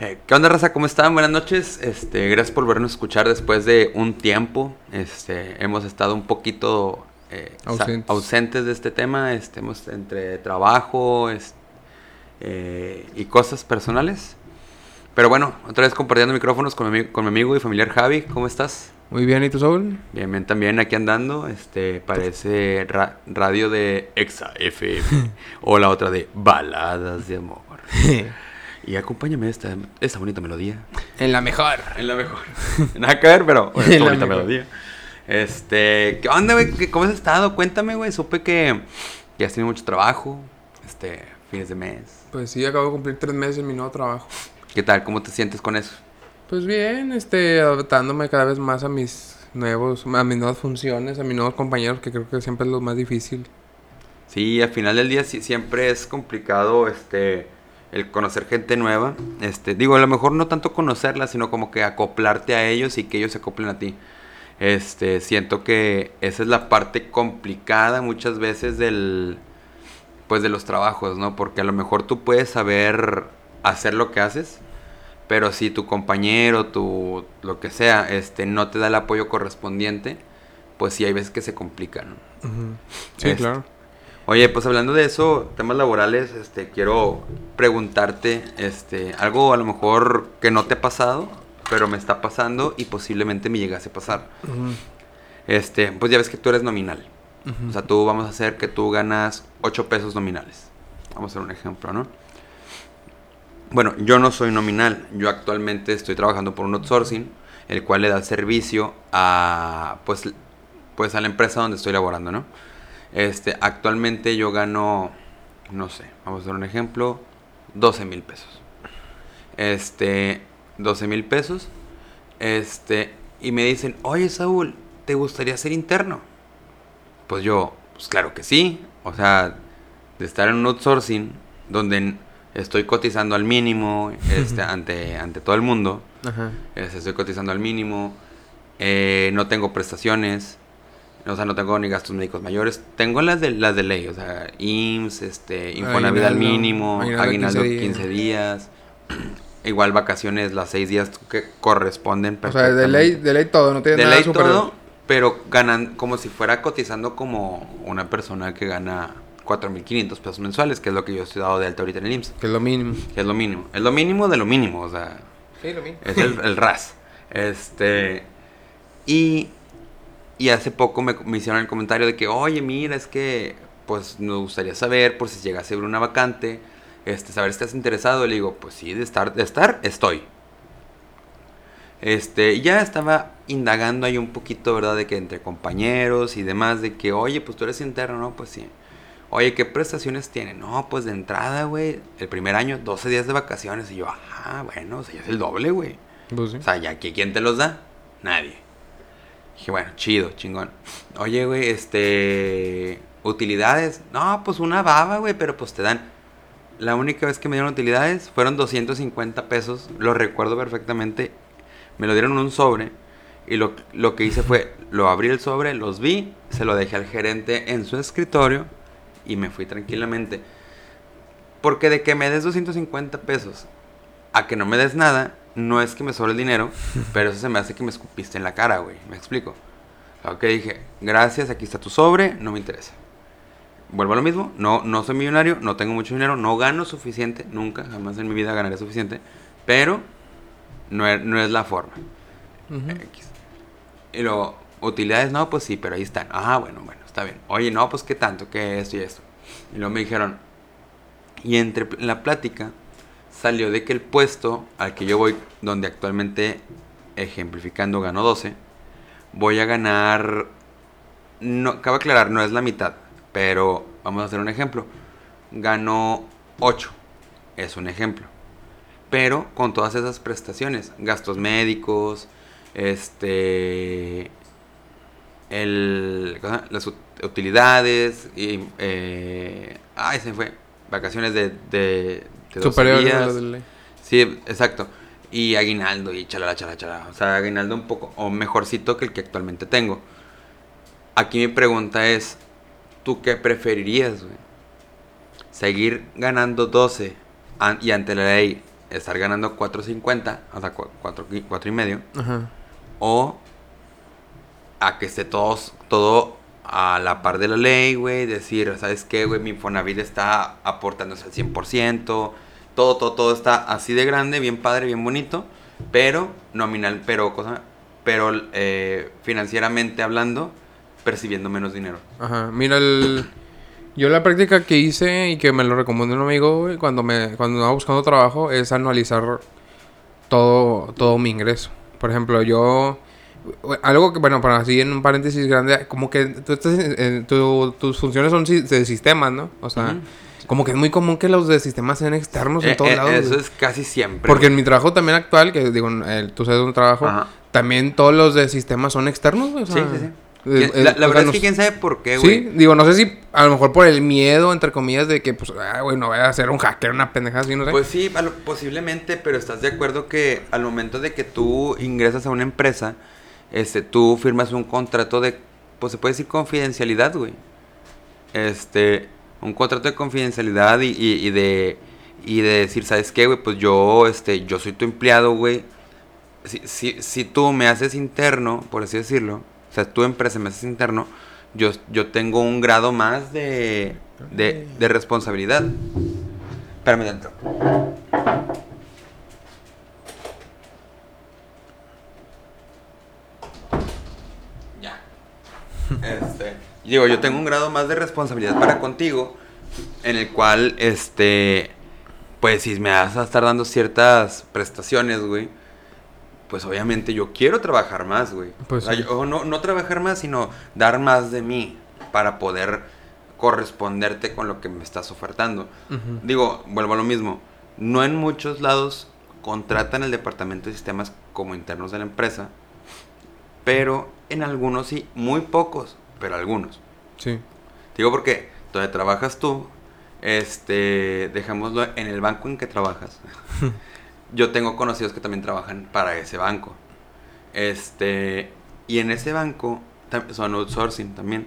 Eh, ¿Qué onda, raza? ¿Cómo están? Buenas noches. Este, gracias por volvernos a escuchar después de un tiempo. Este, hemos estado un poquito eh, Ausentes. ausentes de este tema. Este, hemos entre trabajo eh, y cosas personales. Pero bueno, otra vez compartiendo micrófonos con mi, con mi amigo y familiar Javi. ¿Cómo estás? Muy bien, ¿y tú, Saúl? Bien, bien, también aquí andando. Este, parece ra- radio de Exa FM. o la otra de Baladas de Amor. Y acompáñame esta, esta bonita melodía. en la mejor. En la mejor. Nada que ver, pero bueno, En esta la bonita mejor. melodía. Este, ¿qué onda, güey? ¿Qué- ¿Cómo has estado? Cuéntame, güey. Supe que, que has tenido mucho trabajo. Este, fines de mes. Pues sí, acabo de cumplir tres meses en mi nuevo trabajo. ¿Qué tal? ¿Cómo te sientes con eso? Pues bien, este, adaptándome cada vez más a mis nuevos, a mis nuevas funciones, a mis nuevos compañeros, que creo que siempre es lo más difícil. Sí, al final del día sí- siempre es complicado, este, el conocer gente nueva. Este, digo, a lo mejor no tanto conocerla, sino como que acoplarte a ellos y que ellos se acoplen a ti. Este, siento que esa es la parte complicada muchas veces del, pues de los trabajos, ¿no? Porque a lo mejor tú puedes saber hacer lo que haces, pero si tu compañero, tu, lo que sea, este, no te da el apoyo correspondiente, pues sí hay veces que se complican. Sí, Este, claro. Oye, pues hablando de eso, temas laborales, este, quiero preguntarte, este, algo a lo mejor que no te ha pasado, pero me está pasando y posiblemente me llegase a pasar. Este, pues ya ves que tú eres nominal. O sea, tú vamos a hacer que tú ganas 8 pesos nominales. Vamos a hacer un ejemplo, ¿no? Bueno, yo no soy nominal. Yo actualmente estoy trabajando por un outsourcing, el cual le da servicio a, pues, pues a la empresa donde estoy laborando, ¿no? Este, actualmente yo gano, no sé, vamos a hacer un ejemplo, 12 mil pesos. Este, 12 mil pesos. Este, y me dicen, oye Saúl, ¿te gustaría ser interno? Pues yo, pues claro que sí. O sea, de estar en un outsourcing donde estoy cotizando al mínimo este, ante, ante todo el mundo. Ajá. este, estoy cotizando al mínimo. eh, no tengo prestaciones. O sea, no tengo ni gastos médicos mayores. Tengo las de, las de ley. O sea, IMSS, este, Infonavit al mínimo, aguinaldo aguinaldo 15 15 días. Igual vacaciones las 6 días que corresponden O sea, de ley, de ley todo, no tiene de nada ley superior. todo, pero ganan como si fuera cotizando como una persona que gana 4.500 pesos mensuales, que es lo que yo estoy dado de alta ahorita en el IMSS, Que es lo mínimo. que es lo mínimo. Es lo mínimo de lo mínimo, o sea, Sí, lo mínimo. es el, el RAS. Este, y, y hace poco me, me hicieron el comentario de que, oye, mira, es que, pues, nos gustaría saber, por si llegase a haber una vacante, este, saber si estás interesado. Le digo, pues sí, de estar, de estar, estoy. Este, ya estaba indagando ahí un poquito, ¿verdad? De que entre compañeros y demás, de que, oye, pues tú eres interno, ¿no? Pues sí. Oye, ¿qué prestaciones tiene? No, pues de entrada, güey, el primer año, 12 días de vacaciones. Y yo, ajá, bueno, o sea, ya es el doble, güey. Pues sí. O sea, ya que quién te los da? Nadie. Dije, bueno, chido, chingón. Oye, güey, este. Utilidades. No, pues una baba, güey, pero pues te dan. La única vez que me dieron utilidades fueron 250 pesos. Lo recuerdo perfectamente. Me lo dieron en un sobre. Y lo, lo que hice fue, lo abrí el sobre, los vi, se lo dejé al gerente en su escritorio y me fui tranquilamente. Porque de que me des 250 pesos a que no me des nada, no es que me sobre el dinero, pero eso se me hace que me escupiste en la cara, güey. ¿Me explico? Ok, dije, gracias, aquí está tu sobre, no me interesa. Vuelvo a lo mismo, no, no soy millonario, no tengo mucho dinero, no gano suficiente, nunca, jamás en mi vida ganaré suficiente, pero no es, no es la forma. Y luego, utilidades, no, pues sí, pero ahí están. Ah, bueno, bueno, está bien. Oye, no, pues qué tanto, que esto y esto. Y luego me dijeron, y entre en la plática salió de que el puesto al que yo voy, donde actualmente ejemplificando gano 12, voy a ganar, no, cabe aclarar, no es la mitad, pero vamos a hacer un ejemplo. Gano 8, es un ejemplo. Pero con todas esas prestaciones, gastos médicos, este, el, las ut- utilidades, y, eh, ay, se fue, vacaciones de, de, de 12 Superior a días. lo de ley. Sí, exacto. Y aguinaldo y chalala, chalala, chalala. O sea, aguinaldo un poco, o mejorcito que el que actualmente tengo. Aquí mi pregunta es, ¿tú qué preferirías, güey? ¿Seguir ganando 12 an- y ante la ley estar ganando 4.50, o sea, 4, cuatro y medio, Ajá. o a que esté todos, todo a la par de la ley, güey, decir, ¿sabes qué, güey? Mi Infonavit está aportándose al 100%, todo, todo, todo está así de grande, bien padre, bien bonito, pero nominal, pero cosa, pero eh, financieramente hablando, percibiendo menos dinero. Ajá. Mira, el... yo la práctica que hice y que me lo recomendó un amigo, güey, cuando me cuando estaba buscando trabajo, es anualizar todo, todo mi ingreso. Por ejemplo, yo... Algo que, bueno, para así en un paréntesis grande, como que tú estás tu- tus funciones son de sistemas, ¿no? O sea. Como que es muy común que los de sistemas sean externos en Eh, todos eh, lados. eso es casi siempre. Porque en güey. mi trabajo también actual, que digo, el, tú sabes un trabajo, Ajá. también todos los de sistemas son externos, güey. o Sí, sea, sí, sí. eh, ¿Quién- eh, la, la o sea, verdad es que quién sabe por qué, Sí, güey. digo, no sé si a lo mejor por el miedo, entre comillas, de que, pues, ah, güey, no voy a ser un hacker, una pendejada así, no sé. Pues sí, lo- posiblemente, pero estás de acuerdo que al momento de que tú ingresas a una empresa, este, tú firmas un contrato de, pues se puede decir confidencialidad, güey. Este, un contrato de confidencialidad y, y- y de y de decir, ¿sabes qué, güey? Pues yo, este, yo soy tu empleado, güey. Si, si, si tú me haces interno, por así decirlo, o sea, tu empresa me haces interno, yo, yo tengo un grado más de, de, de responsabilidad. Espérame dentro. Ya. Este, digo, yo tengo un grado más de responsabilidad para contigo, en el cual, este, pues si me vas a estar dando ciertas prestaciones, güey, pues obviamente yo quiero trabajar más, güey. Pues O sea, yo- no, no trabajar más, sino dar más de mí para poder corresponderte con lo que me estás ofertando. Digo, vuelvo a lo mismo. No en muchos lados contratan el departamento de sistemas como internos de la empresa, pero en algunos sí, muy pocos, pero algunos. Sí. Digo porque donde trabajas tú, este, dejémoslo en el banco en que trabajas. Yo tengo conocidos que también trabajan para ese banco. Este, y en ese banco son outsourcing también.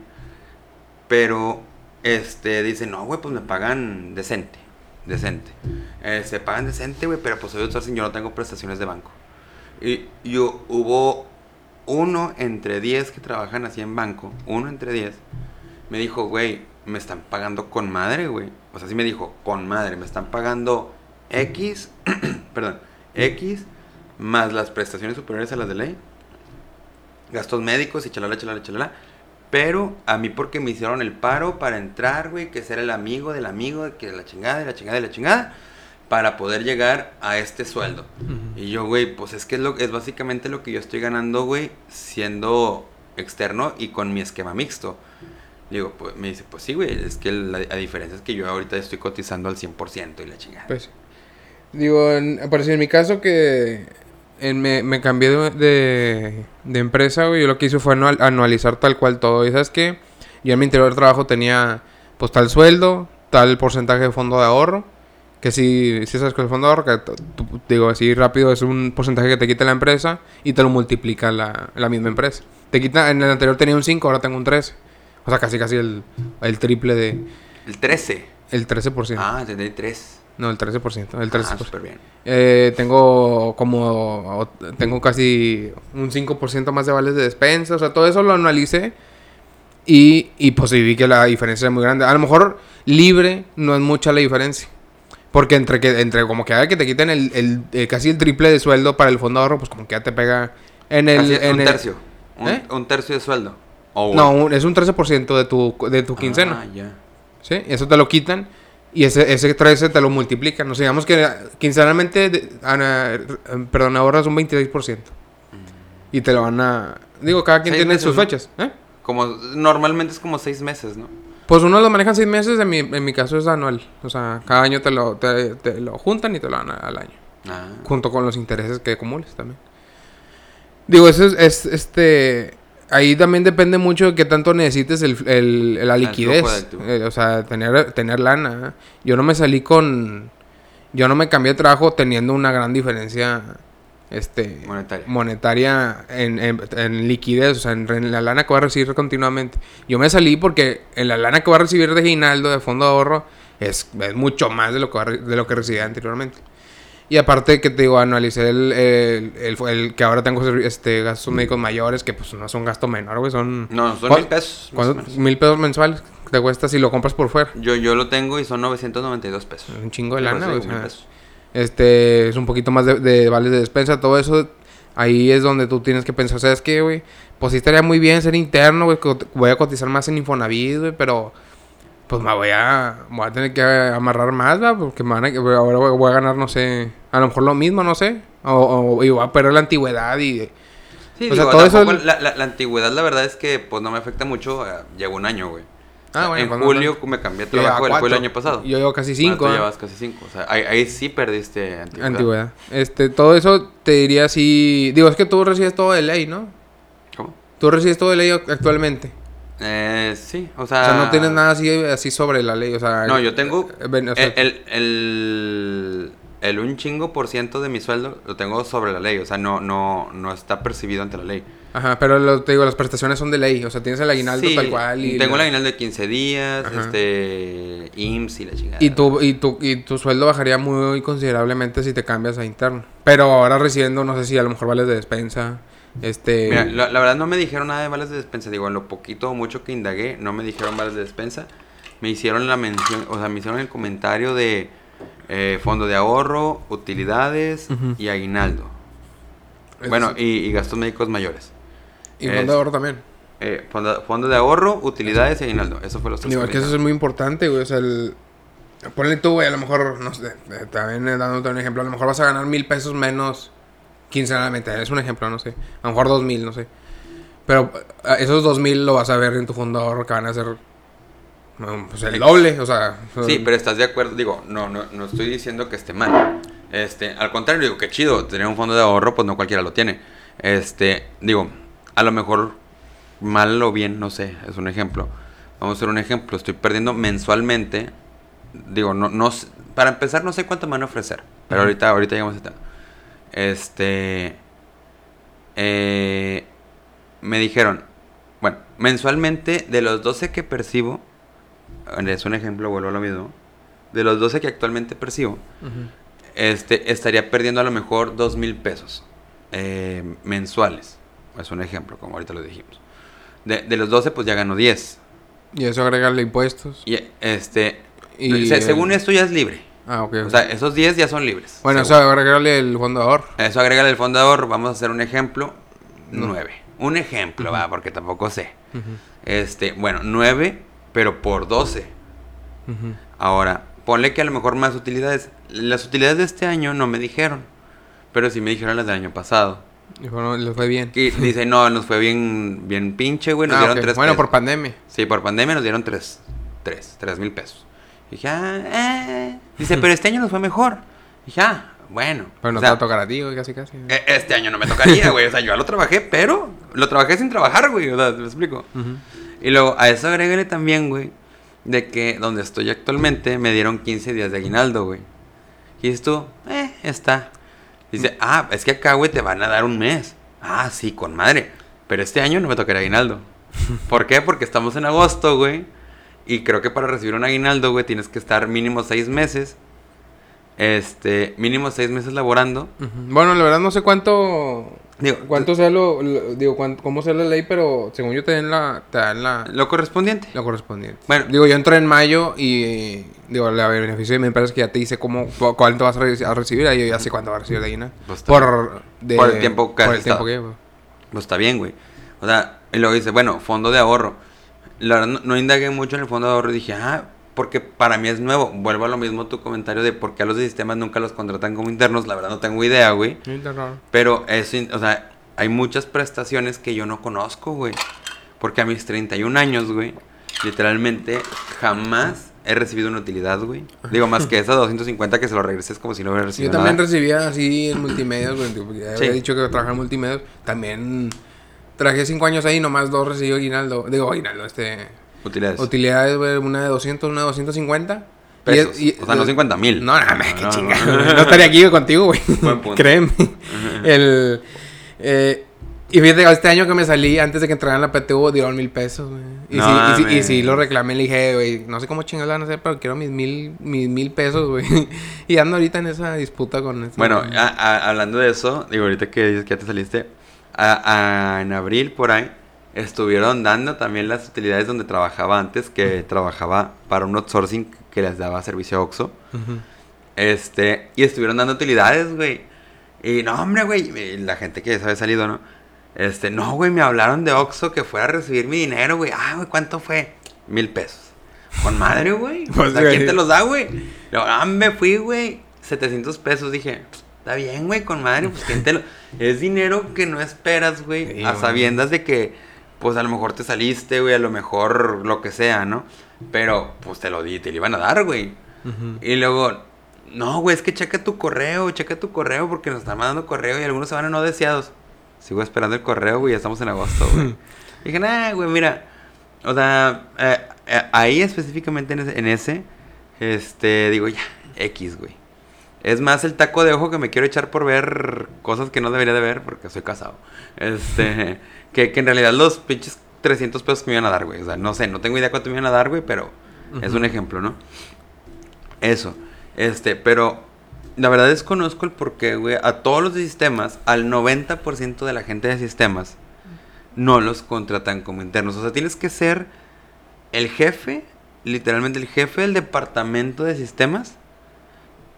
Pero este dicen, "No, güey, pues me pagan decente, decente." Eh, se pagan decente, güey, pero pues soy outsourcing, yo no tengo prestaciones de banco. Y yo hubo uno entre 10 que trabajan así en banco, uno entre 10 me dijo, güey, me están pagando con madre, güey. O sea, sí me dijo, con madre, me están pagando X, perdón, X más las prestaciones superiores a las de ley, gastos médicos y chalala, chalala, chalala. Pero a mí porque me hicieron el paro para entrar, güey, que ser el amigo del amigo, que la chingada, de la chingada, de la chingada, para poder llegar a este sueldo. Y yo, güey, pues es que es, lo, es básicamente lo que yo estoy ganando, güey, siendo externo y con mi esquema mixto. Digo, pues me dice, pues sí, güey, es que la, la diferencia es que yo ahorita estoy cotizando al 100% y la chingada. Pues, digo, en, por en mi caso que en- me, me cambié de, de, de empresa, güey, yo lo que hice fue anual- anualizar tal cual todo. Y sabes que yo en mi anterior trabajo tenía, pues, tal sueldo, tal porcentaje de fondo de ahorro. Que si, si sabes con el ahorro, que tú- digo así rápido, es un porcentaje que te quita la empresa y te lo multiplica la, la misma empresa. Te quita, en el anterior tenía un 5, ahora tengo un 13. O sea, casi casi el, el triple de... El 13. El 13%. Ah, entendí 3. No, el 13%. El 13%. Ah, súper bien. Eh, tengo como. Tengo casi un 5% más de vales de despensa. O sea, todo eso lo analicé. Y, y pues vi que la diferencia es muy grande. A lo mejor libre no es mucha la diferencia. Porque entre que entre como que haga que te quiten el, el- eh, casi el triple de sueldo para el fondo de ahorro, pues como que ya te pega en el. Casi en un el- tercio. Un, ¿Eh? un tercio de sueldo. Oh, No, un- es un 13% de tu, de tu quincena. Ah, ya. ¿Sí? Eso te lo quitan y ese, ese 13 te lo multiplican. O sea, digamos que quincenalmente, ana- eh, perdón, ahorras un 26%. Y te lo van a... Digo, cada quien Seis tiene meses, sus fechas. ¿eh? Como, normalmente es como 6 meses, ¿no? Pues uno lo manejan seis meses, en mi, en mi caso es anual. O sea, cada año te lo, te, te lo juntan y te lo dan al año. Ah. Junto con los intereses que acumules también. Digo, eso es, es, este... Ahí también depende mucho de qué tanto necesites el, el- la liquidez. Eh, o sea, tener, tener lana. Yo no me salí con... Yo no me cambié de trabajo teniendo una gran diferencia este, Monetaria. monetaria en, en- en liquidez, o sea, en, en la lana que voy a recibir continuamente. Yo me salí porque en la lana que voy a recibir de Ginaldo, de fondo de ahorro, es, es mucho más de lo que, voy a re- de lo que recibía anteriormente. Y aparte que te digo, anualicé el, el, el, el que ahora tengo este, gastos médicos mayores, que pues no son gasto menor, güey, son... No, son ¿Cuál- mil pesos. Mil pesos mensuales te cuesta si lo compras por fuera. Yo, yo lo tengo y son 992 pesos. Es un chingo de lana, güey. Este, es un poquito más de, de vales de despensa, todo eso. Ahí es donde tú tienes que pensar, ¿sabes qué, güey? Pues sí estaría muy bien ser interno, güey. Voy a cotizar más en Infonavit, güey, pero... Pues me voy a, voy a tener que amarrar más, ¿va? Porque me van a, ahora voy a ganar, no sé, a lo mejor lo mismo, no sé. O, o y voy a perder la antigüedad y... Sí, O sea, todo eso- La, la- la antigüedad, la verdad es que pues no me afecta mucho. eh, llevo un año, güey. Sea, Ah, bueno, en cuando- julio me cambié de trabajo, fue el año pasado. Yo llevo casi Bueno, cinco. tú ¿eh? llevas casi cinco. O sea, ahí, ahí sí perdiste antigüedad. Antigüedad. Este, todo eso te diría si... Digo, es que tú recibes todo de ley, ¿no? ¿Cómo? Tú recibes todo de ley actualmente. Eh, sí, o O sea... sea, no tienes nada así, así sobre la ley, o sea... No, yo tengo eh, sea, el, el, el, el un chingo por ciento de mi sueldo lo tengo sobre la ley, o sea, no, no, no está percibido ante la ley. Ajá, pero lo- te digo, las prestaciones son de ley, o sea, tienes el aguinaldo Sí, tal cual y... tengo el la- aguinaldo de 15 días, Ajá. este, IMSS y la chingada. Y tu, y, tu, y tu sueldo bajaría muy considerablemente si te cambias a interno. Pero ahora recibiendo, no sé si a lo mejor vales de despensa, este... Mira, la, la verdad no me dijeron nada de vales de despensa, digo, en lo poquito o mucho que indagué, no me dijeron vales de despensa. Me hicieron la mención, o sea, me hicieron el comentario de eh, fondo de ahorro, utilidades y aguinaldo. Bueno, y, y gastos médicos mayores. Y fondo de ahorro también. Eh, fondo, fondo de ahorro, utilidades y aguinaldo. Eso fue los tres. Digo, que eso es muy importante, güey. O sea, el... Ponle tú, güey, a lo mejor, no sé, eh, también eh, dándote un ejemplo, a lo mejor vas a ganar mil pesos menos quincenalmente. Es un ejemplo, no sé. A lo mejor dos mil, no sé. Pero eh, esos dos mil lo vas a ver en tu fondo de ahorro que van a ser mm, pues, el doble, o sea... Sí, pero estás de acuerdo. Digo, no, no, no estoy diciendo que esté mal. Este, al contrario, digo, que chido. Tener un fondo de ahorro, pues no cualquiera lo tiene. Este, digo, a lo mejor mal o bien, no sé, es un ejemplo. Vamos a hacer un ejemplo. Estoy perdiendo mensualmente. Digo, no, no para empezar, no sé cuánto me van a ofrecer. Pero ahorita, ahorita llegamos a. Este. eh, me dijeron, bueno, mensualmente de los 12 que percibo, es un ejemplo, vuelvo a lo mismo, de los 12 que actualmente percibo, este, estaría perdiendo a lo mejor 2 mil pesos eh, mensuales. Es un ejemplo, como ahorita lo dijimos. De, de los 12, pues ya gano 10. Y eso agregarle impuestos. Y este, Y se- el- según esto ya es libre. Ah, ok. O sea, esos 10 ya son libres. bueno, eso agregarle el ahorro. Eso agrega el ahorro. Vamos a hacer un ejemplo. No. 9. Un ejemplo, va, porque tampoco sé. Este, bueno, 9, pero por 12. ujú. Ahora, ponle que a lo mejor más utilidades. Las utilidades de este año no me dijeron. Pero sí me dijeron las del año pasado. Y bueno, le fue bien. Y dice, no, nos fue bien, bien pinche, güey. Nos Ah, dieron ok. tres Bueno, pesos. por pandemia. Sí, por pandemia nos dieron tres. Tres, tres mil pesos. Dije, ah, eh. Dice, pero este año nos fue mejor. Dije, ah, bueno. Pero no O sea, te va a tocar a ti, güey, casi casi. e- Este año no me tocaría, güey. O sea, yo ya lo trabajé, pero lo trabajé sin trabajar, güey. O sea, ¿me explico? Ujú. Y luego a eso agrégale también, güey, de que donde estoy actualmente me dieron 15 días de aguinaldo, güey. Y dices tú, eh, está. Dice, ah, es que acá, güey, te van a dar un mes. Ah, sí, con madre. Pero este año no me tocará aguinaldo. ¿Por qué? Porque estamos en agosto, güey. Y creo que para recibir un aguinaldo, güey, tienes que estar mínimo seis meses. Este, mínimo seis meses laborando. Bueno, la verdad no sé cuánto... Digo, Cuánto sea lo... lo- digo, cuán- cómo sea la ley, pero según yo te dan la... Te dan la... lo correspondiente. Lo correspondiente. Bueno. digo, yo entré en mayo y digo, la beneficio de mi empresa es que ya te dice cómo, cu- cuánto vas a, re- a recibir, ahí yo ya sé cuánto vas a recibir ahí, ¿no? Pues por, de- Por el tiempo que por el tiempo que llevo. Pues está bien, güey. O sea, y luego dice, bueno, fondo de ahorro. La verdad, no, no indagué mucho en el fondo de ahorro y dije, ah, porque para mí es nuevo. Vuelvo a lo mismo tu comentario de por qué a los de sistemas nunca los contratan como internos. La verdad, no tengo idea, güey. Pero es, o sea, hay muchas prestaciones que yo no conozco, güey. Porque a mis 31 años, güey, literalmente jamás he recibido una utilidad, güey. Digo, más que esa 250 que se lo regreses como si no hubiera Yo recibido también nada. recibía así en multimedia, güey, ya Sí. había dicho que trabajaba en multimedia. También trabajé cinco años ahí, nomás dos recibí aguinaldo. Digo, aguinaldo, este... Utilidades. Utilidades, güey, una de 200, una de 250. Y es- Pesos. y- o sea, no 50 mil. No, no, me, qué No, no. chingada. No estaría aquí contigo, güey. Buen punto. Créeme. El, eh, Y fíjate, este año que me salí, antes de que entraran la PTU, dieron mil pesos, güey. Y, No sí, y, sí, y sí lo reclamé, le dije, güey, no sé cómo chingados van a hacer, pero quiero mis mil, mis mil pesos, güey. y ando ahorita en esa disputa con este. Bueno, a- a- hablando de eso, digo, ahorita que dices que ya te saliste, a- en abril por ahí estuvieron dando también las utilidades donde trabajaba antes, que trabajaba para un outsourcing que les daba servicio a Oxxo. Este, y estuvieron dando utilidades, güey. Y no, hombre, güey, la gente que ya se había salido, ¿no? Este, no, güey, me hablaron de Oxxo que fuera a recibir mi dinero, güey. Ah, güey, ¿cuánto fue? Mil pesos. Con madre, güey. Pues, o sea, güey. ¿quién te los da, güey? Ah, me fui, güey. 700 pesos. Dije, está bien, güey, con madre. Pues, ¿quién te lo...? Es dinero que no esperas, güey. Sí, a güey. sabiendas de que, pues, a lo mejor te saliste, güey. A lo mejor lo que sea, ¿no? Pero, pues, te lo di, te lo iban a dar, güey. Ujú. Y luego, no, güey, es que checa tu correo, checa tu correo porque nos están mandando correo y algunos se van a no deseados. Sigo esperando el correo, güey, ya estamos en agosto, güey. Dije, nah, güey, mira, o sea, eh, eh, ahí específicamente en ese, en ese, este, digo, ya, X, güey. Es más el taco de ojo que me quiero echar por ver cosas que no debería de ver porque soy casado. Este, que, que en realidad los pinches 300 pesos que me iban a dar, güey. O sea, no sé, no tengo idea cuánto me iban a dar, güey, pero es un ejemplo, ¿no? Eso. Este, pero la verdad desconozco el porqué, güey. A todos los de sistemas, al 90% de la gente de sistemas, no los contratan como internos. O sea, tienes que ser el jefe, literalmente el jefe del departamento de sistemas,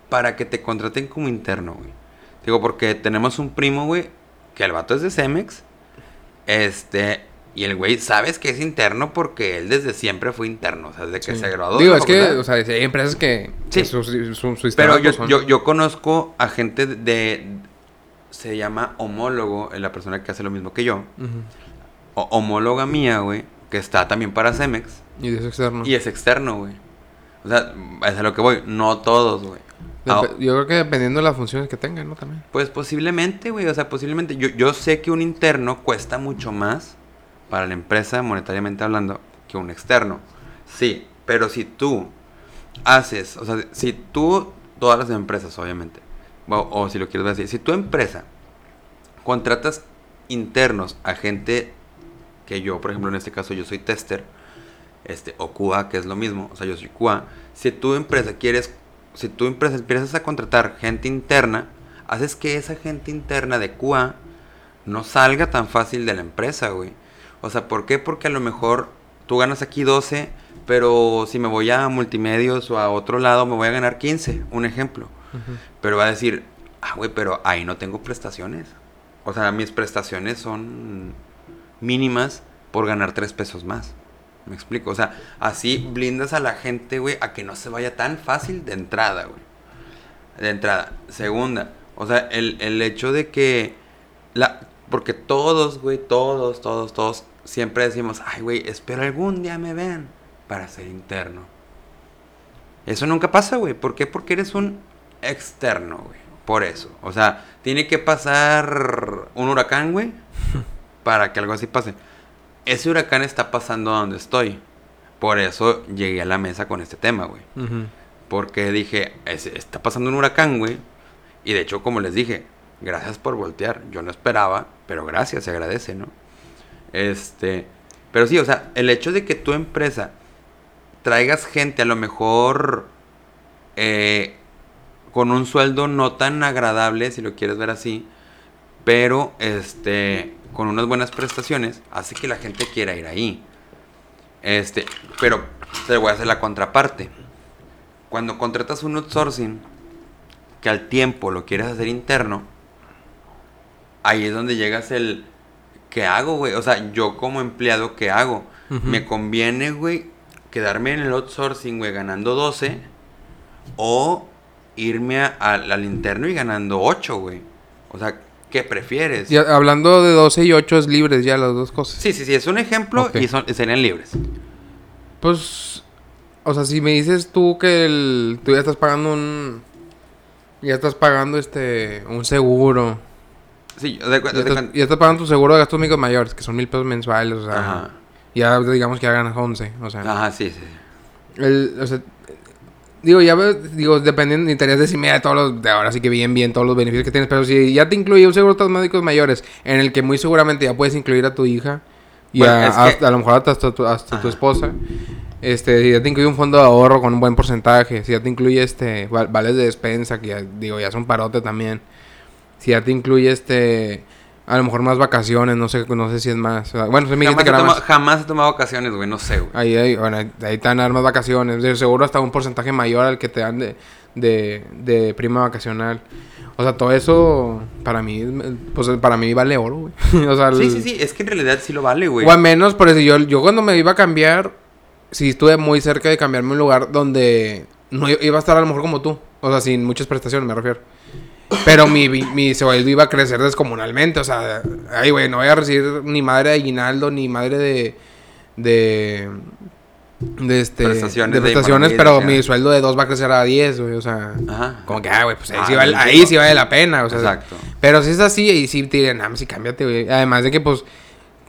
para que te contraten como interno, güey. Digo, porque tenemos un primo, güey, que el vato es de Cemex. Este, y el güey, sabes que es interno porque él desde siempre fue interno. O sea, desde que Sí. se graduó. Digo, es que, o sea, hay empresas que, Sí. que su, su, su sistema, Pero yo, son- yo, yo conozco a gente de, Se llama homólogo, es la persona que hace lo mismo que yo. O, homóloga mía, güey, que está también para Cemex. Y eso externo. Y es externo, güey. O sea, es a lo que voy. No todos, güey. Ah, Dep- Yo creo que dependiendo de las funciones que tengan, ¿no? También. Pues posiblemente, güey. O sea, posiblemente. Yo, yo sé que un interno cuesta mucho más para la empresa, monetariamente hablando, que un externo. Sí, pero si tú haces, o sea, si tú, todas las empresas, obviamente, o, o si lo quieres ver así, si tu empresa contratas internos a gente que yo, por ejemplo, en este caso, yo soy tester, este, o QA, que es lo mismo, o sea, yo soy QA. Si tu empresa quieres, si empresa empiezas a contratar gente interna, haces que esa gente interna de QA no salga tan fácil de la empresa, güey. O sea, ¿por qué? Porque a lo mejor tú ganas aquí 12, pero si me voy a multimedios o a otro lado me voy a ganar 15, un ejemplo. Pero va a decir, ah, güey, pero ahí no tengo prestaciones. O sea, mis prestaciones son mínimas por ganar 3 pesos más. Me explico. O sea, así blindas a la gente, güey, a que no se vaya tan fácil de entrada, güey. De entrada. Segunda, o sea, el, el hecho de que. La, porque todos, güey, todos, todos, todos, siempre decimos, ay, güey, espero algún día me vean para ser interno. Eso nunca pasa, güey. ¿Por qué? Porque eres un externo, güey. Por eso. O sea, tiene que pasar un huracán, güey, para que algo así pase. Ese huracán está pasando donde estoy. Por eso llegué a la mesa con este tema, güey. Porque dije, "Es- está pasando un huracán, güey. Y de hecho, como les dije, gracias por voltear. Yo no esperaba, pero gracias, se agradece, ¿no? Este, pero sí, o sea, el hecho de que tu empresa traigas gente a lo mejor eh, con un sueldo no tan agradable, si lo quieres ver así, pero este, con unas buenas prestaciones, hace que la gente quiera ir ahí. Este, pero te voy a hacer la contraparte. Cuando contratas un outsourcing que al tiempo lo quieres hacer interno, ahí es donde llegas el ¿qué hago, güey? O sea, yo como empleado, ¿qué hago? Me conviene, güey, quedarme en el outsourcing, güey, ganando 12 o irme a- al interno y ganando 8, güey. O sea, ¿qué prefieres? Y hablando de 12 y 8 es libres ya las dos cosas. Sí, sí, sí, es un ejemplo y son, serían libres. Pues, o sea, si me dices tú que el, tú ya estás pagando un, ya estás pagando este, un seguro, Sí, ya de ya estás pagando tu seguro de gastos médicos mayores, que son mil pesos mensuales, o sea, Ajá. ya digamos que ya ganas 11, o sea, Ajá, sí, sí. sí. el, o sea, Digo, ya ves, digo, dependiendo, necesitarías decirme de todos los, de ahora sí que bien, bien, todos los beneficios que tienes, pero si ya te incluye un seguro de médicos mayores, en el que muy seguramente ya puedes incluir a tu hija, y Bueno, a, es que- hasta- a lo mejor hasta, tu, hasta tu esposa, este, si ya te incluye un fondo de ahorro con un buen porcentaje, si ya te incluye, este, val- vales de despensa, que ya, digo, ya son parote también, si ya te incluye, este, a lo mejor más vacaciones, no sé, no sé si es más, bueno, se me dijiste Jamás que era toma- más. jamás he tomado vacaciones, güey, no sé, güey. Ahí, ahí, bueno, ahí ahí te dan armas vacaciones. De seguro hasta un porcentaje mayor al que te dan de, de, de prima vacacional. O sea, todo eso para mí, pues para mí vale oro, güey. o sea, Sí, el- sí, sí, es que en realidad sí lo vale, güey. O al menos, por eso yo, yo cuando me iba a cambiar, sí estuve muy cerca de cambiarme a un lugar donde no iba a estar a lo mejor como tú. O sea, sin muchas prestaciones, me refiero. Pero mi, mi, sueldo iba a crecer descomunalmente. O sea, ay, güey, no voy a recibir ni madre de aguinaldo, ni madre de. de. de este. Prestaciones de prestaciones, pero mi sueldo de dos va a crecer a 10, güey. O sea. Ajá. Como que, ah, güey, pues ahí, Ah, sí vale, bien, ahí sí vale la pena. O sea, Exacto. pero si es así, ahí sí te dirán, ah, sí, cámbiate, güey. Además de que, pues,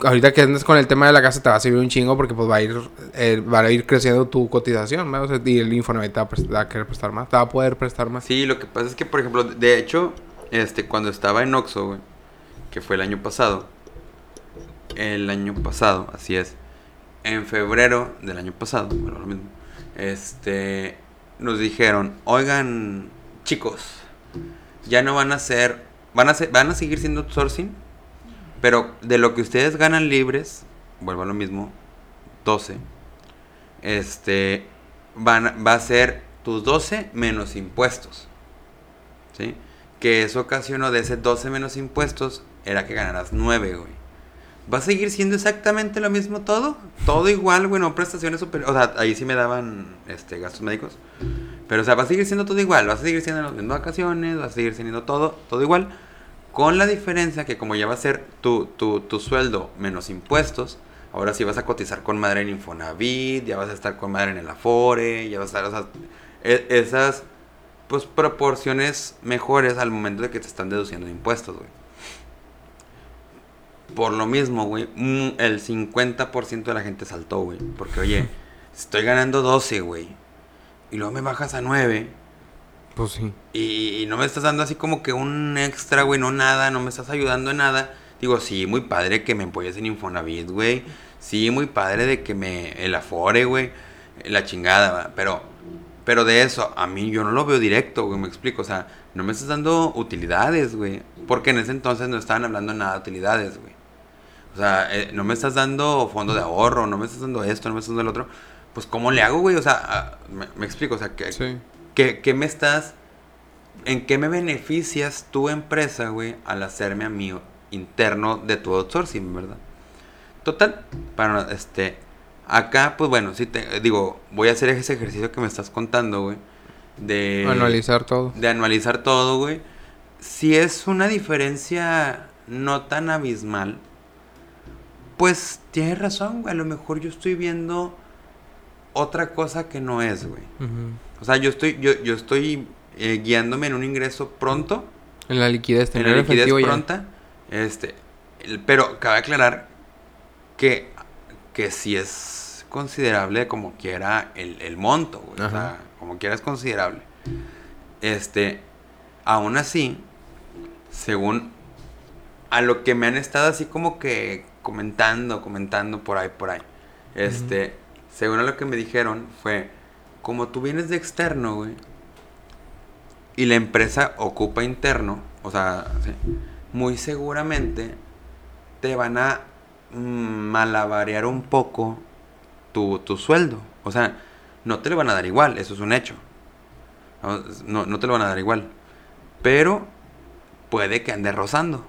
ahorita que andas con el tema de la casa te va a servir un chingo porque, pues, va a ir, eh, va a ir creciendo tu cotización, ¿no? Y el Infonavit te va, a te va a querer prestar más, te va a poder prestar más. Sí, lo que pasa es que, por ejemplo, de hecho, este, cuando estaba en Oxxo, güey, que fue el año pasado, el año pasado, así es, en febrero del año pasado, bueno, lo mismo, este, nos dijeron, oigan, chicos, ya no van a ser, van a ser, van a seguir siendo outsourcing, pero de lo que ustedes ganan libres, vuelvo a lo mismo, 12, este, van, va a ser tus 12 menos impuestos. ¿Sí? Que eso ocasionó de ese 12 menos impuestos era que ganaras 9, güey. ¿Va a seguir siendo exactamente lo mismo todo? Todo igual, güey, no prestaciones superiores. O sea, ahí sí me daban este, gastos médicos. Pero, o sea, va a seguir siendo todo igual. Va a seguir siendo las mismas vacaciones, va a seguir siendo todo, todo igual. Con la diferencia que como ya va a ser tu, tu, tu sueldo menos impuestos, ahora sí vas a cotizar con madre en Infonavit, ya vas a estar con madre en el Afore, ya vas a estar, o sea, e- esas pues proporciones mejores al momento de que te están deduciendo de impuestos, güey. Por lo mismo, güey, mm, el 50% de la gente saltó, güey. Porque, oye, estoy ganando 12, güey. Y luego me bajas a 9. Pues sí. Y, y no me estás dando así como que un extra, güey, no nada, no me estás ayudando en nada. Digo, sí, muy padre que me apoyes en Infonavit, güey. Sí, muy padre de que me el afore, güey. La chingada, ¿va? pero pero de eso a mí yo no lo veo directo, güey, me explico, o sea, no me estás dando utilidades, güey, porque en ese entonces no estaban hablando nada de utilidades, güey. O sea, eh, no me estás dando fondo de ahorro, no me estás dando esto, no me estás dando el otro. Pues, ¿cómo le hago, güey? O sea, ah, me, me explico, o sea, que, Sí. ¿Qué, qué me estás... ¿En qué me beneficias tu empresa, güey, al hacerme a mí interno de tu outsourcing, verdad? Total, para este... Acá, pues bueno, sí te... Digo, voy a hacer ese ejercicio que me estás contando, güey. De... Anualizar todo. De anualizar todo, güey. Si es una diferencia no tan abismal, pues tienes razón, güey. A lo mejor yo estoy viendo otra cosa que no es, güey. Ujú. O sea, yo estoy, yo, yo estoy eh, guiándome en un ingreso pronto, En la liquidez, en la liquidez ya. pronta. Este, el- pero cabe aclarar que, que sí es considerable como quiera el, el monto, güey. O sea, como quiera es considerable. Este, aún así, según a lo que me han estado así como que comentando, comentando por ahí, por ahí. Este, según a lo que me dijeron fue, como tú vienes de externo, güey, y la empresa ocupa interno, o sea, sí, muy seguramente te van a mm, malabarear un poco tu, tu sueldo. O sea, no te lo van a dar igual, eso es un hecho. No, no te lo van a dar igual. Pero puede que ande rozando.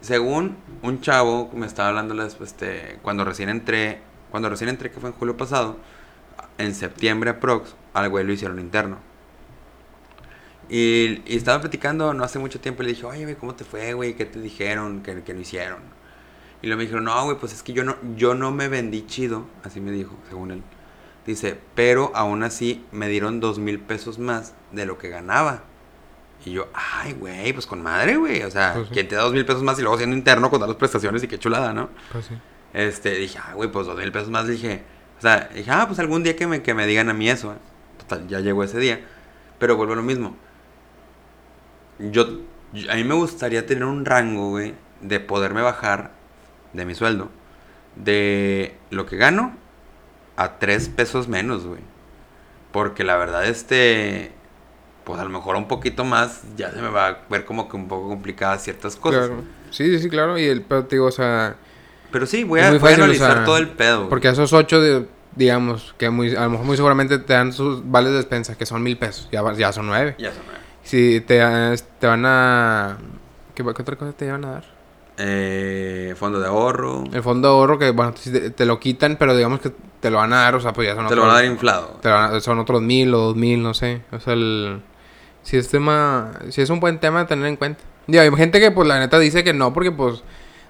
Según un chavo me estaba hablando este, cuando recién entré, cuando recién entré que fue en julio pasado, en septiembre aprox, al güey lo hicieron interno. Y, y estaba platicando no hace mucho tiempo y le dije, oye, güey, ¿cómo te fue, güey? ¿Qué te dijeron? ¿Qué, qué no hicieron? Y luego me dijeron, no, güey, pues es que yo no, yo no me vendí chido, así me dijo, según él. Dice, pero aún así me dieron dos mil pesos más de lo que ganaba. Y yo, ay, güey, pues con madre, güey. O sea, Pues sí. ¿quién te da dos mil pesos más y luego siendo interno con las prestaciones y qué chulada, ¿no? Pues sí. Este, dije, ah, güey, pues dos mil pesos más. Dije, o sea, dije, ah, pues algún día que me, que me digan a mí eso, ¿eh? tal, ya llegó ese día. Pero vuelvo lo mismo. Yo, a mí me gustaría tener un rango, güey, de poderme bajar de mi sueldo. De lo que gano a tres pesos menos, güey. Porque la verdad, este, pues a lo mejor un poquito más, ya se me va a ver como que un poco complicadas ciertas cosas. Claro. Sí, sí, claro. Y el pero o sea, Pero sí, voy a, voy a analizar todo el pedo. porque esos ocho, de- digamos, que muy, a lo mejor muy seguramente te dan sus vales de despensa, que son mil pesos. Ya, ya son nueve. Ya son nueve. Si te, te van a... ¿Qué, qué otra cosa te van a dar? Eh, fondo de ahorro. El fondo de ahorro que, bueno, te, te lo quitan, pero digamos que te lo van a dar, o sea, pues ya son Te lo van a dar inflado. te van a- son otros mil o dos mil, no sé. O sea, el... Si es tema... Si es un buen tema a tener en cuenta. Digo, hay gente que, pues, la neta dice que no, porque, pues...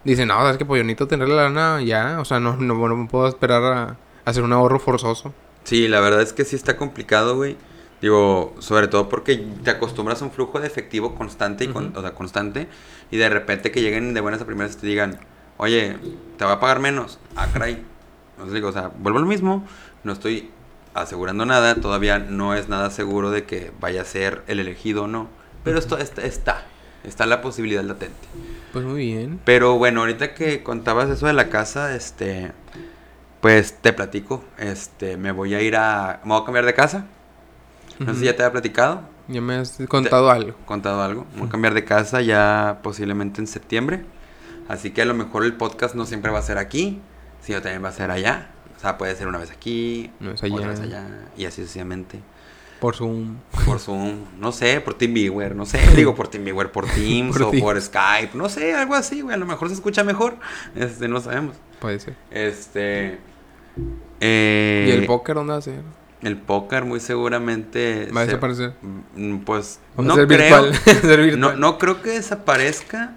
Dice, no, sabes que pues yo necesito tener la lana ya. O sea, no, no, no puedo esperar a hacer un ahorro forzoso. Sí, la verdad es que sí está complicado, güey. Digo, sobre todo porque te acostumbras a un flujo de efectivo constante y con- o sea, constante y de repente que lleguen de buenas a primeras y te digan, "Oye, te va a pagar menos." Ah, caray. Entonces digo, o sea, vuelvo lo mismo, no estoy asegurando nada, todavía no es nada seguro de que vaya a ser el elegido o no, pero esto está está, está la posibilidad latente. Pues muy bien. Pero bueno, ahorita que contabas eso de la casa, este, pues te platico, este, me voy a ir a, me voy a cambiar de casa. No sé si ya te había platicado, Ya me has contado algo. contado algo. Me voy a cambiar de casa ya posiblemente en septiembre. Así que a lo mejor el podcast no siempre va a ser aquí, sino también va a ser allá. O sea, puede ser una vez aquí, Una vez otra allá. vez allá, y así sucesivamente. Por Zoom. Por Zoom, no sé, por TeamViewer, no sé, digo por TeamViewer, por Teams Por o Teams. por Skype, no sé, algo así, güey, a lo mejor se escucha mejor, este, no sabemos. Puede ser. Este. eh, ¿Y el póker dónde va a ser? El póker muy seguramente. Va a se- desaparecer. Mm, Pues no creo. virtual. No, no creo que desaparezca.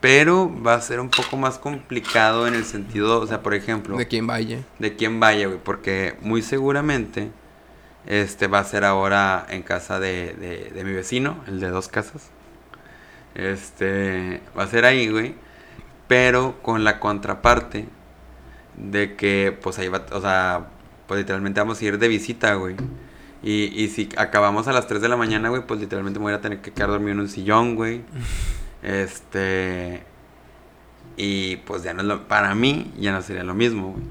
Pero va a ser un poco más complicado en el sentido, o sea, por ejemplo, De quién vaya. de quién vaya, güey. Porque muy seguramente este va a ser ahora en casa de, de, de mi vecino, el de dos casas. Este va a ser ahí, güey. Pero con la contraparte de que, pues ahí va, o sea, pues literalmente vamos a ir de visita, güey. Y, y si acabamos a las 3 de la mañana, güey, pues literalmente me voy a tener que quedar dormido en un sillón, güey. Este. Y pues ya no es lo. Para mí, ya no sería lo mismo, güey.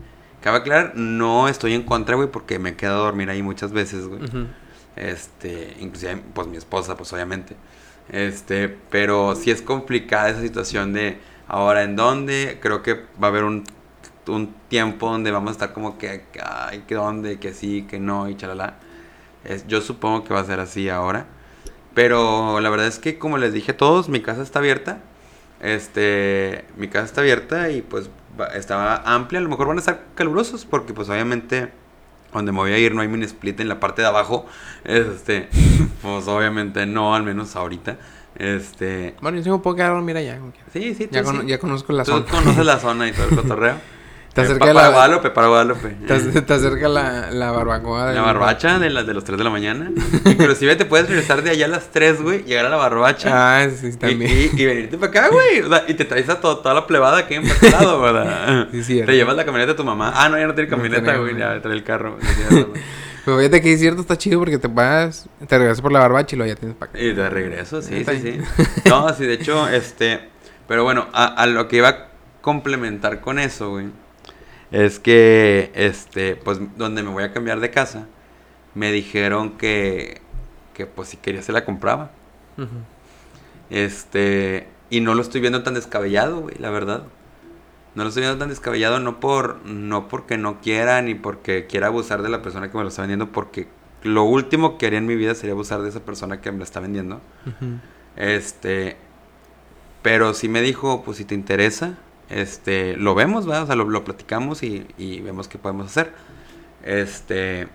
Cabe aclarar, no estoy en contra, güey, porque me he quedado a dormir ahí muchas veces, güey. Este, inclusive, pues mi esposa, pues obviamente. Este, pero sí es complicada esa situación de ahora en dónde. Creo que va a haber un, un tiempo donde vamos a estar como que, ay, que dónde, que sí, que no, y chalala. Es, yo supongo que va a ser así ahora. Pero la verdad es que, como les dije a todos, mi casa está abierta. Este, mi casa está abierta y pues estaba amplia. A lo mejor van a estar calurosos porque pues obviamente donde me voy a ir no hay mini split en la parte de abajo. Este, pues obviamente no, al menos ahorita. Este, Bueno, yo sí me puedo quedar a dormir allá. sí, sí, tú Ya, sí. cono- ya conozco la Tú zona. conoces la zona y todo el cotorreo. Te Eh, acerca pa- la- Para Guadalupe, para Guadalupe. Te, ac- te acerca la, la barbacoa. del- La barbacha de, las de los 3 de la mañana. Inclusive te puedes regresar de allá a las 3, güey, llegar a la barbacha. Ah, sí, también. y, y venirte para acá, güey. O sea, y te traes a to- toda la plebada que hay en lado, ¿verdad? Sí, cierto. Te llevas la camioneta de tu mamá. Ah, no, ya no tiene camioneta, güey. Ya trae el carro. Pero fíjate que es cierto, está chido porque te vas, te regresas por la barbacha y luego ya tienes para acá. Y de regreso, sí, sí, sí. No, sí, de hecho, este. Pero bueno, a, a lo que iba a complementar con eso, güey. Es que, este, pues, donde me voy a cambiar de casa, me dijeron que, que pues, si quería se la compraba. Este, y no lo estoy viendo tan descabellado, güey, la verdad. No lo estoy viendo tan descabellado, no por, no porque no quiera, ni porque quiera abusar de la persona que me lo está vendiendo, porque lo último que haría en mi vida sería abusar de esa persona que me lo está vendiendo. Este, pero sí me dijo, pues si te interesa, este, lo vemos, ¿verdad? O sea, lo, lo platicamos y, y vemos qué podemos hacer. Este,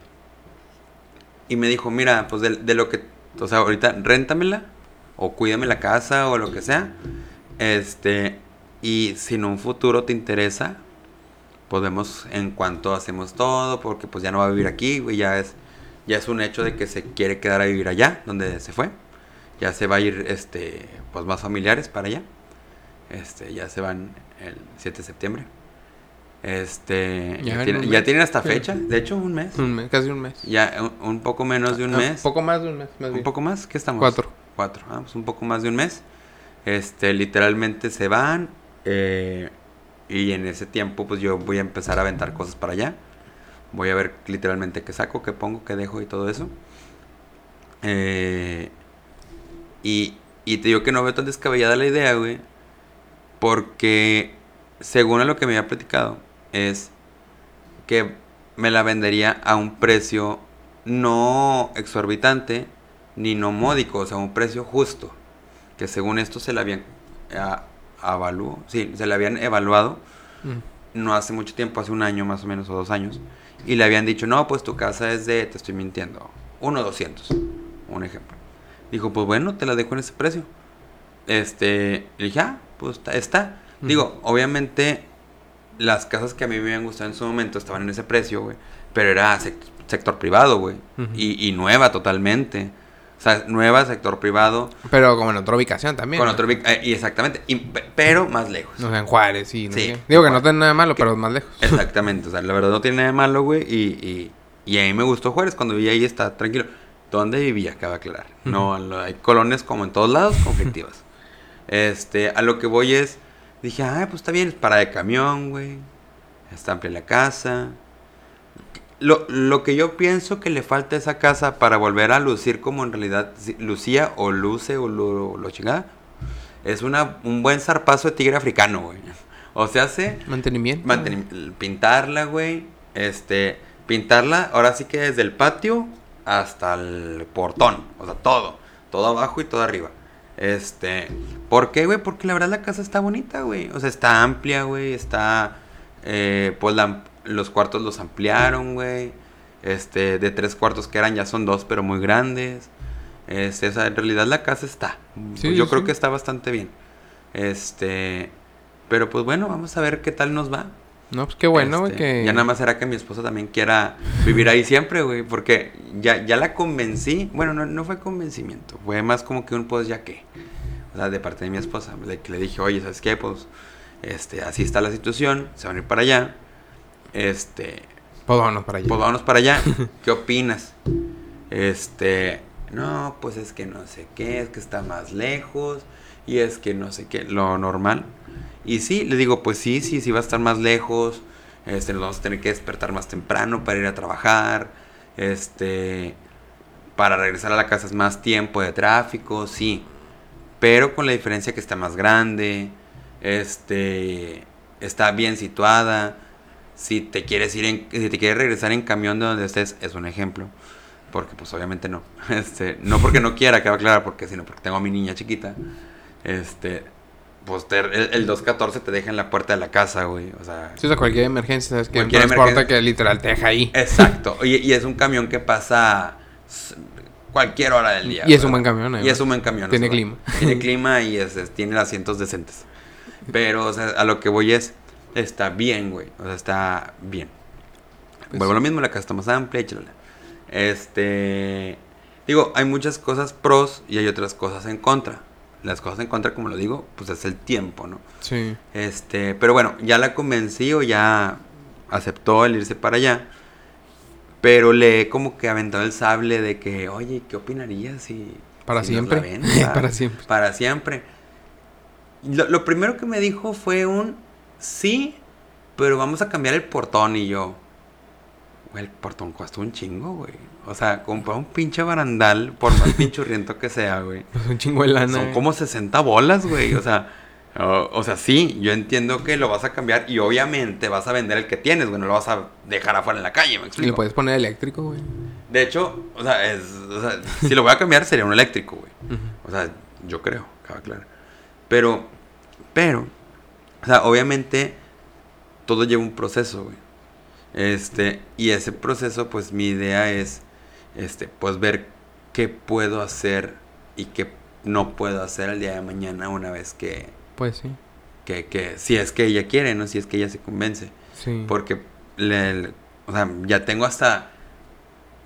y me dijo, mira, pues de, de lo que, o sea, ahorita réntamela o cuídame la casa o lo que sea. Este, y si en un futuro te interesa, pues vemos en cuanto hacemos todo, porque pues ya no va a vivir aquí, ya es, ya es un hecho de que se quiere quedar a vivir allá, donde se fue. Ya se va a ir, este, pues más familiares para allá. Este, ya se van el 7 de septiembre. Este, Ya ya, tiene- un ya tienen Sí. fecha, de hecho un mes. Un mes, casi un mes. Ya un, un poco menos de un Ah, mes. poco más de un mes, más ¿Un bien. poco más? ¿Qué estamos? Cuatro. Cuatro. Ah, pues un poco más de un mes. Este, literalmente se van. eh, y en ese tiempo, pues yo voy a empezar a aventar cosas para allá. Voy a ver literalmente qué saco, qué pongo, qué dejo y todo eso. Eh, y, y te digo que no veo tan descabellada la idea, güey. Porque, según a lo que me había platicado, es que me la vendería a un precio no exorbitante ni no módico, o sea, un precio justo. Que según esto se la habían a- sí, se la habían evaluado Mm. no hace mucho tiempo, hace un año más o menos o dos años, y le habían dicho, no, pues tu casa es de, te estoy mintiendo, 1.200, un ejemplo. Dijo, pues bueno, te la dejo en ese precio. Este, le dije, ah, pues está. Digo, obviamente, las casas que a mí me habían gustado en su momento estaban en ese precio, güey, pero era sec- sector privado, güey, y, y nueva totalmente. O sea, nueva, sector privado, Pero como en otra ubicación también. con ubic- eh, y exactamente, y pero más lejos. O sea, en Juárez, sí. no Sí, sé qué. Digo que no tiene nada malo, Que- pero más lejos. Exactamente, o sea, la verdad no tiene nada de malo, güey, y, y, y a mí me gustó Juárez, cuando vivía ahí está tranquilo. ¿Dónde vivía? Cabe aclarar. No, hay colonias como en todos lados, conflictivas. este, a lo que voy es, dije, ah, pues está bien, es para de camión, güey, está amplia la casa. Lo, lo que yo pienso que le falta a esa casa para volver a lucir como en realidad lucía o luce o lo, lo chingada, es una, un buen zarpazo de tigre africano, güey. O sea, hace... Mantenimiento. Mantenim- pintarla, güey. Este, pintarla, ahora sí que desde el patio hasta el portón. O sea, todo. Todo abajo y todo arriba. Este, ¿por qué, güey? Porque la verdad la casa está bonita, güey. O sea, está amplia, güey. Está, eh, pues la- los cuartos los ampliaron, güey. Este, de tres cuartos que eran ya son dos, pero muy grandes. Este, o sea, en realidad la casa está. Sí, Yo sí, creo que está bastante bien. Este, pero pues bueno, vamos a ver qué tal nos va. No, pues qué bueno, güey, Este, que... Ya nada más será que mi esposa también quiera vivir ahí siempre, güey. Porque ya, ya la convencí. Bueno, no, no fue convencimiento. Fue más como que un pues ya que. O sea, de parte de mi esposa. De que le dije, oye, ¿sabes qué? Pues, este, así está la situación. Se van a ir para allá. Este, Pues vámonos para allá. pues vámonos para allá. ¿Qué opinas? Este, no, pues es que no sé qué, es que está más lejos y es que no sé qué, lo normal. Y sí, le digo, pues sí, sí, sí va a estar más lejos. Este, nos vamos a tener que despertar más temprano para ir a trabajar. Este, para regresar a la casa es más tiempo de tráfico, sí. Pero con la diferencia que está más grande, este, está bien situada. Si te quieres ir en, si te quieres regresar en camión de donde estés, es un ejemplo. Porque pues obviamente no. Este, no porque no quiera, queda claro, porque sino porque tengo a mi niña chiquita. Este, pues te- el, el 214 te deja en la puerta de la casa, güey. O sea, Si o sea, cualquier emergencia, ¿sabes? Que Cualquier emergencia. que literal te deja ahí. exacto. Oye, y es un camión que pasa cualquier hora del día. Y es un buen camión, Y además. es un buen camión. Tiene o sea, clima. Tiene clima y es, es- tiene asientos decentes. Pero, o sea, a lo que voy es, está bien, güey. O sea, está bien. Pues Vuelvo a lo mismo, la casa está más amplia, chalala. Este. Digo, hay muchas cosas pros y hay otras cosas en contra. Las cosas en contra, como lo digo, pues es el tiempo, ¿no? Sí. Este, pero bueno, ya la convencí o ya aceptó el irse para allá. Pero le he como que aventado el sable de que, oye, ¿qué opinarías si... Para si siempre. Para siempre. Para siempre. Lo, lo primero que me dijo fue un sí, pero vamos a cambiar el portón y yo. El portón cuesta un chingo, güey. O sea, comprar un pinche barandal, por más pinchurriento que sea, güey. Pues un chingo de lana. Son eh. como 60 bolas, güey. O sea, o, o sea, sí, yo entiendo que lo vas a cambiar y obviamente vas a vender el que tienes, güey. No lo vas a dejar afuera en la calle, me Y le explico. puedes poner eléctrico, güey. De hecho, o sea, es, o sea, si lo voy a cambiar sería un eléctrico, güey. O sea, yo creo, cabe claro. Pero, pero, o sea, obviamente todo lleva un proceso, güey. Este, y ese proceso, pues mi idea es, este, pues ver qué puedo hacer y qué no puedo hacer el día de mañana una vez que, Pues sí. que, que si es que ella quiere, ¿no? Si es que ella se convence. Sí. Porque, le, le- o sea, ya tengo hasta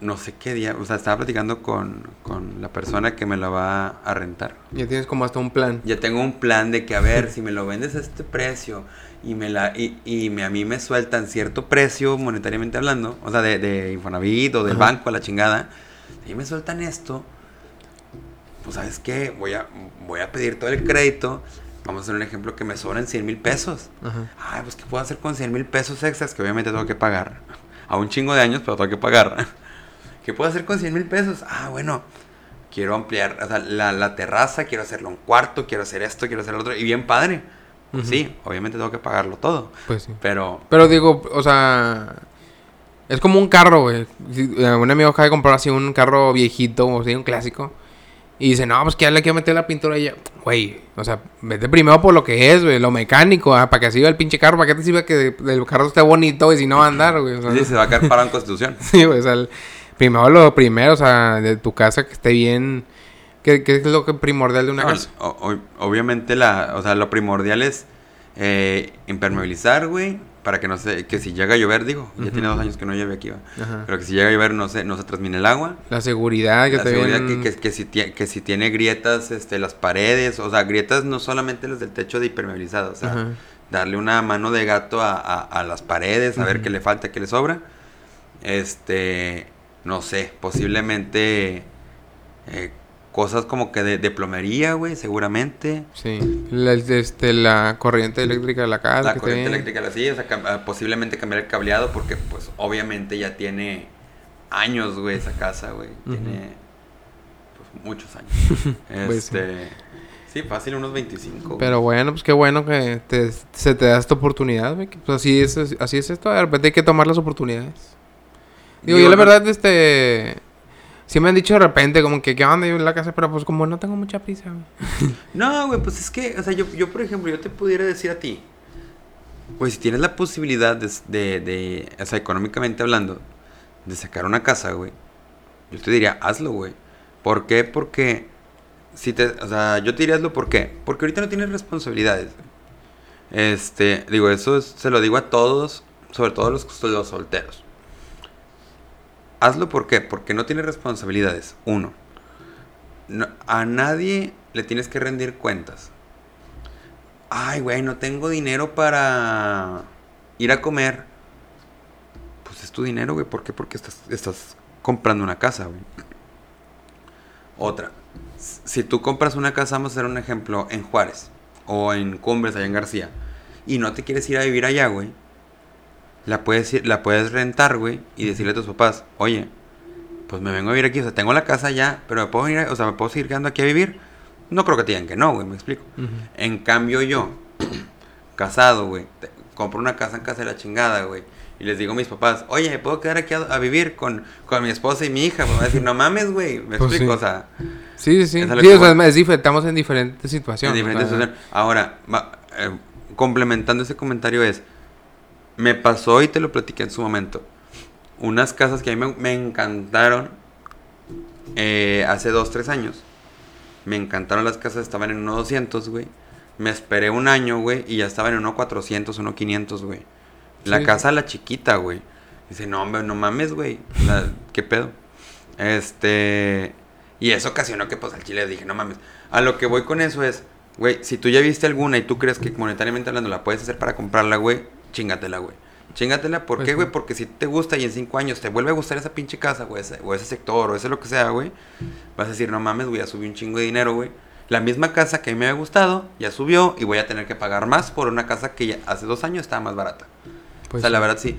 no sé qué día, o sea, estaba platicando con, con la persona que me lo va a rentar. Ya tienes como hasta un plan. Ya tengo un plan de que, a ver, si me lo vendes a este precio y me la y, y me, a mí me sueltan cierto precio monetariamente hablando, o sea, de, de Infonavit o del Ajá. banco a la chingada, y me sueltan esto, pues sabes qué, voy a, voy a pedir todo el crédito, vamos a hacer un ejemplo que me sobran 100 mil pesos. Ajá. Ay, pues ¿qué puedo hacer con 100 mil pesos extras que obviamente tengo que pagar? A un chingo de años, pero tengo que pagar. ¿Qué puedo hacer con 100 mil pesos? Ah, bueno, quiero ampliar o sea, la, la terraza, quiero hacerlo un cuarto, quiero hacer esto, quiero hacer lo otro. Y bien padre. Ujú. Sí, obviamente tengo que pagarlo todo. Pues sí. Pero, Pero digo, o sea, es como un carro, güey. Eh, Un amigo acaba de comprar así un carro viejito, o sea, un clásico. Y dice, no, pues que ya le quiero meter la pintura y ya. Güey, o sea, vete primero por lo que es, güey, lo mecánico, ah, para que sirva el pinche carro, para que te sirva que el carro esté bonito, güey, si no va a andar, güey. O sea, sí, se va a quedar parado en Constitución. Sí, güey, o sea, el- primero lo primero, o sea, de tu casa que esté bien. ¿Qué, qué es lo que primordial de una No, casa? o- o- obviamente, la, o sea, lo primordial es eh, impermeabilizar, güey, para que no se, que si llega a llover, digo, ya Ujú. tiene dos años que no llueve aquí, va. Ajá. Pero que si llega a llover no se, no se transmine el agua. La seguridad que la te seguridad vienen- que, que, que si tie- que si tiene grietas este, las paredes, o sea, grietas no solamente las del techo de impermeabilizado, o sea, Ajá. darle una mano de gato a, a- a las paredes, a ver Ujú. qué le falta, qué le sobra. Este, no sé, posiblemente eh, cosas como que de, de plomería, güey, seguramente. Sí, la, este, la corriente eléctrica de la casa. La que corriente eléctrica, o sea, cam- ah, posiblemente cambiar el cableado porque pues obviamente ya tiene años, güey, esa casa, güey. Tiene pues, muchos años. Pues este, sí. fácil unos 25. güey. Pero bueno, pues qué bueno que te- se te da esta oportunidad, güey. Pues así es, así es esto. De repente hay que tomar las oportunidades. Digo, yo la verdad, este... Sí me han dicho de repente como que, ¿qué onda? Yo en la casa, pero pues como no tengo mucha prisa, güey. No, güey, pues es que, o sea, yo, yo por ejemplo, yo te pudiera decir a ti, pues si tienes la posibilidad de, de, de, o sea, económicamente hablando, de sacar una casa, güey, yo te diría, hazlo, güey. ¿Por qué? Porque, si te, o sea, yo te diría hazlo, ¿por qué? Porque ahorita no tienes responsabilidades, güey. Este, digo, eso es- se lo digo a todos, sobre todo los, los solteros. Hazlo, ¿por qué? Porque no tienes responsabilidades, uno. No- a nadie le tienes que rendir cuentas. Ay, güey, no tengo dinero para ir a comer. Pues es tu dinero, güey. ¿Por qué? Porque estás, estás comprando una casa, güey. Otra. Si tú compras una casa, vamos a hacer un ejemplo, en Juárez o en Cumbres, allá en García, y no te quieres ir a vivir allá, güey, la puedes, la puedes rentar, güey, y decirle a tus papás, oye, pues me vengo a vivir aquí, o sea, tengo la casa ya, pero me puedo ir, o sea, me puedo seguir quedando aquí a vivir. No creo que te digan que no, güey, me explico. En cambio yo, casado, güey, compro una casa en casa de la chingada, güey. Y les digo a mis papás, oye, ¿me puedo quedar aquí a, a vivir con, con mi esposa y mi hija? Pues van a decir, no mames, güey. Me Pues explico, sí. o sea, Sí, sí, sí. O sea, es. Estamos en diferentes en situaciones. diferentes o sea, situaciones. Ahora, va- eh, complementando ese comentario es, me pasó y te lo platiqué en su momento. Unas casas que a mí me, me encantaron eh, hace dos, tres años. Me encantaron las casas, estaban en 1.200, güey. Me esperé un año, güey, y ya estaban en 1.400, 1.500, güey. La Sí, casa, la chiquita, güey. Dice, no, hombre, no mames, güey. La- ¿Qué pedo? Este... Y eso ocasionó que, pues, al chile dije, no mames. A lo que voy con eso es, güey, si tú ya viste alguna y tú crees que monetariamente hablando la puedes hacer para comprarla, güey, chingatela, güey. Chingatela, ¿por Pues qué, sí. güey? Porque si te gusta y en cinco años te vuelve a gustar esa pinche casa, güey, o ese sector, o ese lo que sea, güey, vas a decir, no mames, güey, ya subí un chingo de dinero, güey. La misma casa que a mí me había gustado, ya subió y voy a tener que pagar más por una casa que ya hace dos años estaba más barata. pues o sea, la verdad sí.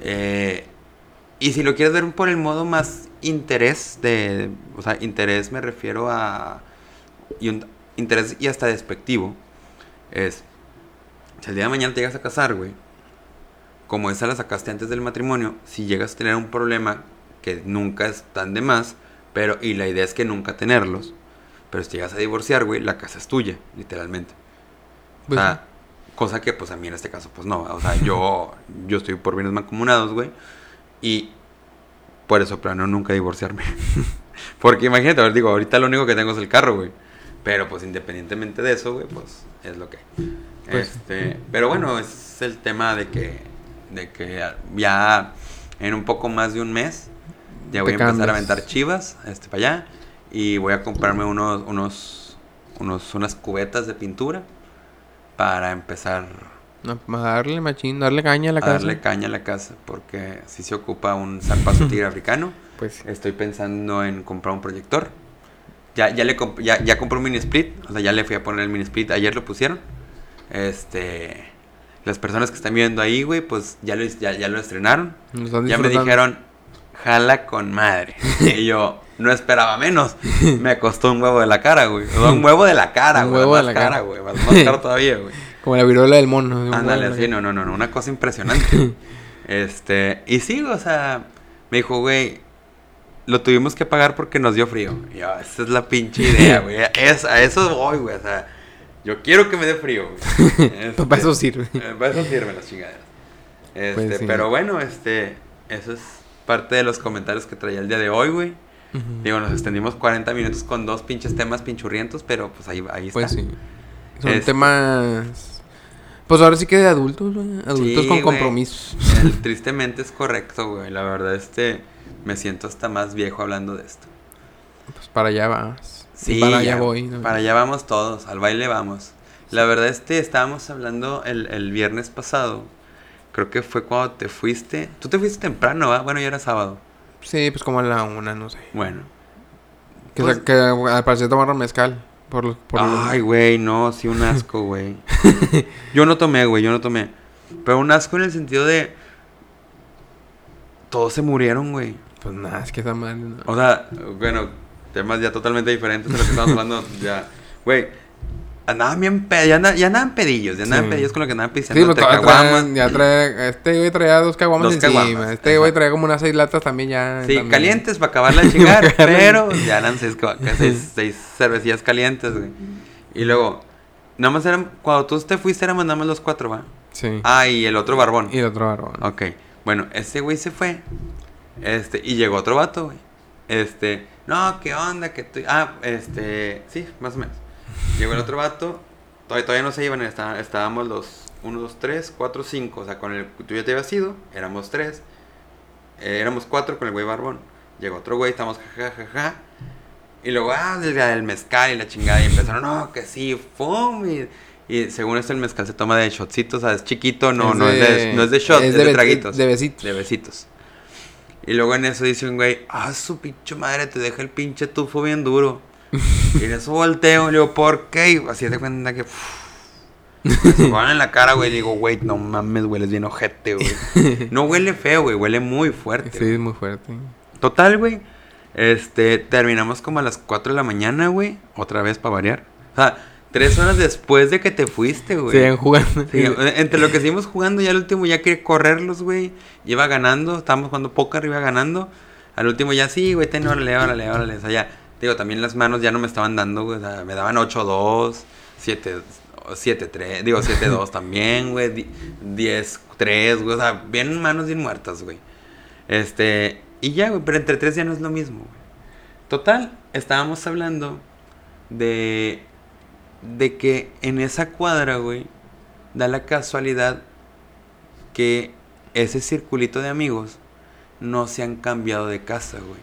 Eh, y si lo quieres ver por el modo más interés de... O sea, interés me refiero a... Y un, interés y hasta despectivo. Es... Si el día de mañana te llegas a casar, güey. Como esa la sacaste antes del matrimonio. Si llegas a tener un problema que nunca es tan de más. Pero... Y la idea es que nunca tenerlos. Pero si llegas a divorciar, güey, la casa es tuya, literalmente. Pues o sea, cosa que pues a mí en este caso pues no, o sea, yo yo estoy por bienes mancomunados, güey, y por eso planeo nunca divorciarme. Porque imagínate, a ver, digo, ahorita lo único que tengo es el carro, güey. Pero pues independientemente de eso, güey, pues es lo que. Pues, este, pero bueno, es el tema de que de que ya en un poco más de un mes Ya voy a empezar a aventar chivas, este, para allá. Y voy a comprarme unos, unos, unos, unas cubetas de pintura para empezar No, a darle machín, darle caña a la a casa. darle caña a la casa. Porque si se ocupa un zarpazo tigre africano. Pues Estoy pensando en comprar un proyector. Ya, ya, le comp- ya, ya compré un mini split. O sea, ya le fui a poner el mini split. Ayer lo pusieron. Este. Las personas que están viendo ahí, güey, pues ya lo, ya, ya lo estrenaron. Ya me dijeron, jala con madre. y yo no esperaba menos. Me costó un huevo de la cara, güey. Un huevo de la cara, güey. huevo de más la cara. cara, güey. Más, más caro todavía, güey. Como la viruela del mono. Ándale, así, no, no, no, no, una cosa impresionante. este, y sí, o sea, me dijo, güey, lo tuvimos que pagar porque nos dio frío. Y yo, esa es la pinche idea, güey. Es, a eso voy, güey. O sea, yo quiero que me dé frío, güey. Este, Para eso sirve. eh, Para eso sirven las chingaderas. Este, Pues sí. pero bueno, este, eso es parte de los comentarios que traía el día de hoy, güey. Digo, nos extendimos 40 minutos con dos pinches temas pinchurrientos, pero pues ahí, ahí está. Pues sí. Son Este- temas. Pues ahora sí que de adultos, güey. Adultos Sí, con compromisos. Tristemente es correcto, güey. La verdad, este, me siento hasta más viejo hablando de esto. Pues para allá vas. Sí, para allá ya, voy. ¿no? Para allá vamos todos, al baile vamos. La verdad, este, estábamos hablando el, el viernes pasado. Creo que fue cuando te fuiste. Tú te fuiste temprano, ¿va? Bueno, ya era sábado. Sí, pues como a la una, no sé. Bueno. Que, Pues- que al parecer tomaron mezcal. Por, por Ay, güey, no, sí, un asco, güey. yo no tomé, güey, yo no tomé. Pero un asco en el sentido de. Todos se murieron, güey. Pues nada, es que esa madre. no. O sea, bueno, temas ya totalmente diferentes de lo que estamos hablando. ya, güey, andaban bien ya, andaban, ya andaban pedillos, ya andaban Sí. pedillos con lo que andaban Sí, pisando. pues todavía traen- ya trae. Este güey traía dos caguamas Dos encima. caguamas, Este güey traía como unas seis latas también ya. Sí, también. calientes para acabarla de chingar, pero ya eran seis, seis cervecillas calientes, güey. Y luego, nada más eran, cuando tú te fuiste, éramos nada más los cuatro, ¿va? Sí. Ah, y el otro barbón. Y el otro barbón. Ok, bueno, ese güey se fue. Este, y llegó otro vato, güey. Este, no, ¿qué onda? Que tú... Ah, este, sí, más o menos. Llegó el otro vato. Todavía, todavía no se iban, está- estábamos los 1, 2, 3, 4, 5. O sea, con el tú ya te habías ido, éramos 3. éramos 4 con el güey barbón. Llegó otro güey, estamos jajajaja. Y luego, ah, del mezcal y la chingada. Y empezaron, no, que sí, fum. Y, y según esto, el mezcal se toma de shotcitos, o sea, es chiquito, no, Es no, es de, no es de shot, es, de, be- traguitos. De besitos. De besitos. Y luego en eso dice un güey, ah, su pinche madre, te deja el pinche tufo bien duro. y en eso volteo le digo, ¿por qué? Y así de cuenta que... Me van en la cara, güey. y digo, güey, no mames, hueles bien ojete, güey. No huele feo, güey, huele muy fuerte. Sí, es muy fuerte. Total, güey. Este, terminamos como a las 4 de la mañana, güey. Otra vez para variar. O sea, tres horas después de que te fuiste, güey. Siguen jugando. Entre lo que seguimos jugando, ya al último ya quería correrlos, güey. Iba ganando, estábamos jugando póker, iba ganando. Al último ya sí, güey, ten, órale, órale, órale. O sea, ya, digo, también las manos ya no me estaban dando, güey. O sea, me daban 8-2, 7, 7-3, digo 7-2 también, güey. di- 10-3, güey. O sea, bien manos bien muertas, güey. Este, y ya, güey, pero entre tres ya no es lo mismo, güey. Total, estábamos hablando de, de que en esa cuadra, güey, da la casualidad que ese circulito de amigos no se han cambiado de casa, güey.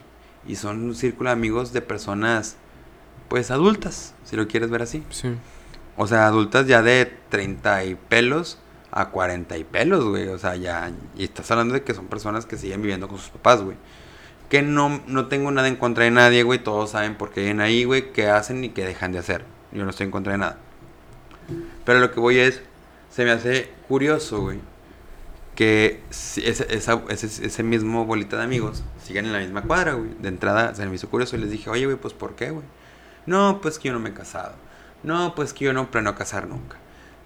Y son un círculo de amigos de personas, pues adultas, si lo quieres ver así. Sí. O sea, adultas ya de 30 y pelos a 40 y pelos, güey. O sea, ya. Y estás hablando de que son personas que siguen viviendo con sus papás, güey. Que no, no tengo nada en contra de nadie, güey. Todos saben por qué vienen ahí, güey. Qué hacen y qué dejan de hacer. Yo no estoy en contra de nada. Pero lo que voy es. Se me hace curioso, güey. Que ese, esa- ese, ese mismo bolita de amigos sigan en la misma cuadra, güey. De entrada se me hizo curioso y les dije, oye, güey, pues ¿por qué, güey? No, pues que yo no me he casado. No, pues que yo no planeo casar nunca.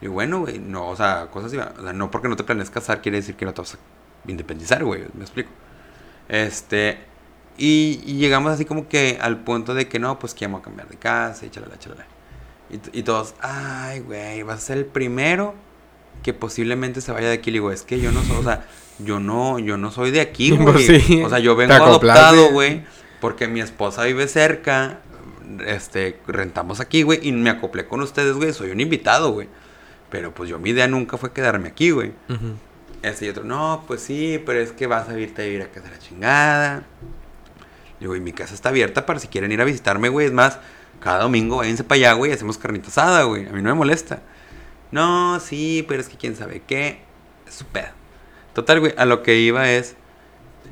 Y bueno, güey, no, o sea, cosas así. O sea, no porque no te planees casar quiere decir que no te vas a independizar, güey. Me explico. Este. Y, y llegamos así como que al punto de que no, pues que vamos a cambiar de casa y chalala, chalala. Y, todos, ay, güey, vas a ser el primero que posiblemente se vaya de aquí. Le digo, es que yo no soy, o sea, yo no, yo no soy de aquí, güey. Pues sí, O sea, yo vengo adoptado, güey. Porque mi esposa vive cerca. Este, rentamos aquí, güey. Y me acoplé con ustedes, güey. Soy un invitado, güey. Pero pues yo mi idea nunca fue quedarme aquí, güey. Este y otro, no, pues sí, pero es que vas a irte a vivir a casa de la chingada. Digo, y mi casa está abierta para si quieren ir a visitarme, güey. Es más, cada domingo váyanse para allá, güey, y hacemos carnita asada, güey. A mí no me molesta. No, sí, pero es que quién sabe qué. Es su pedo. Total, güey, a lo que iba es.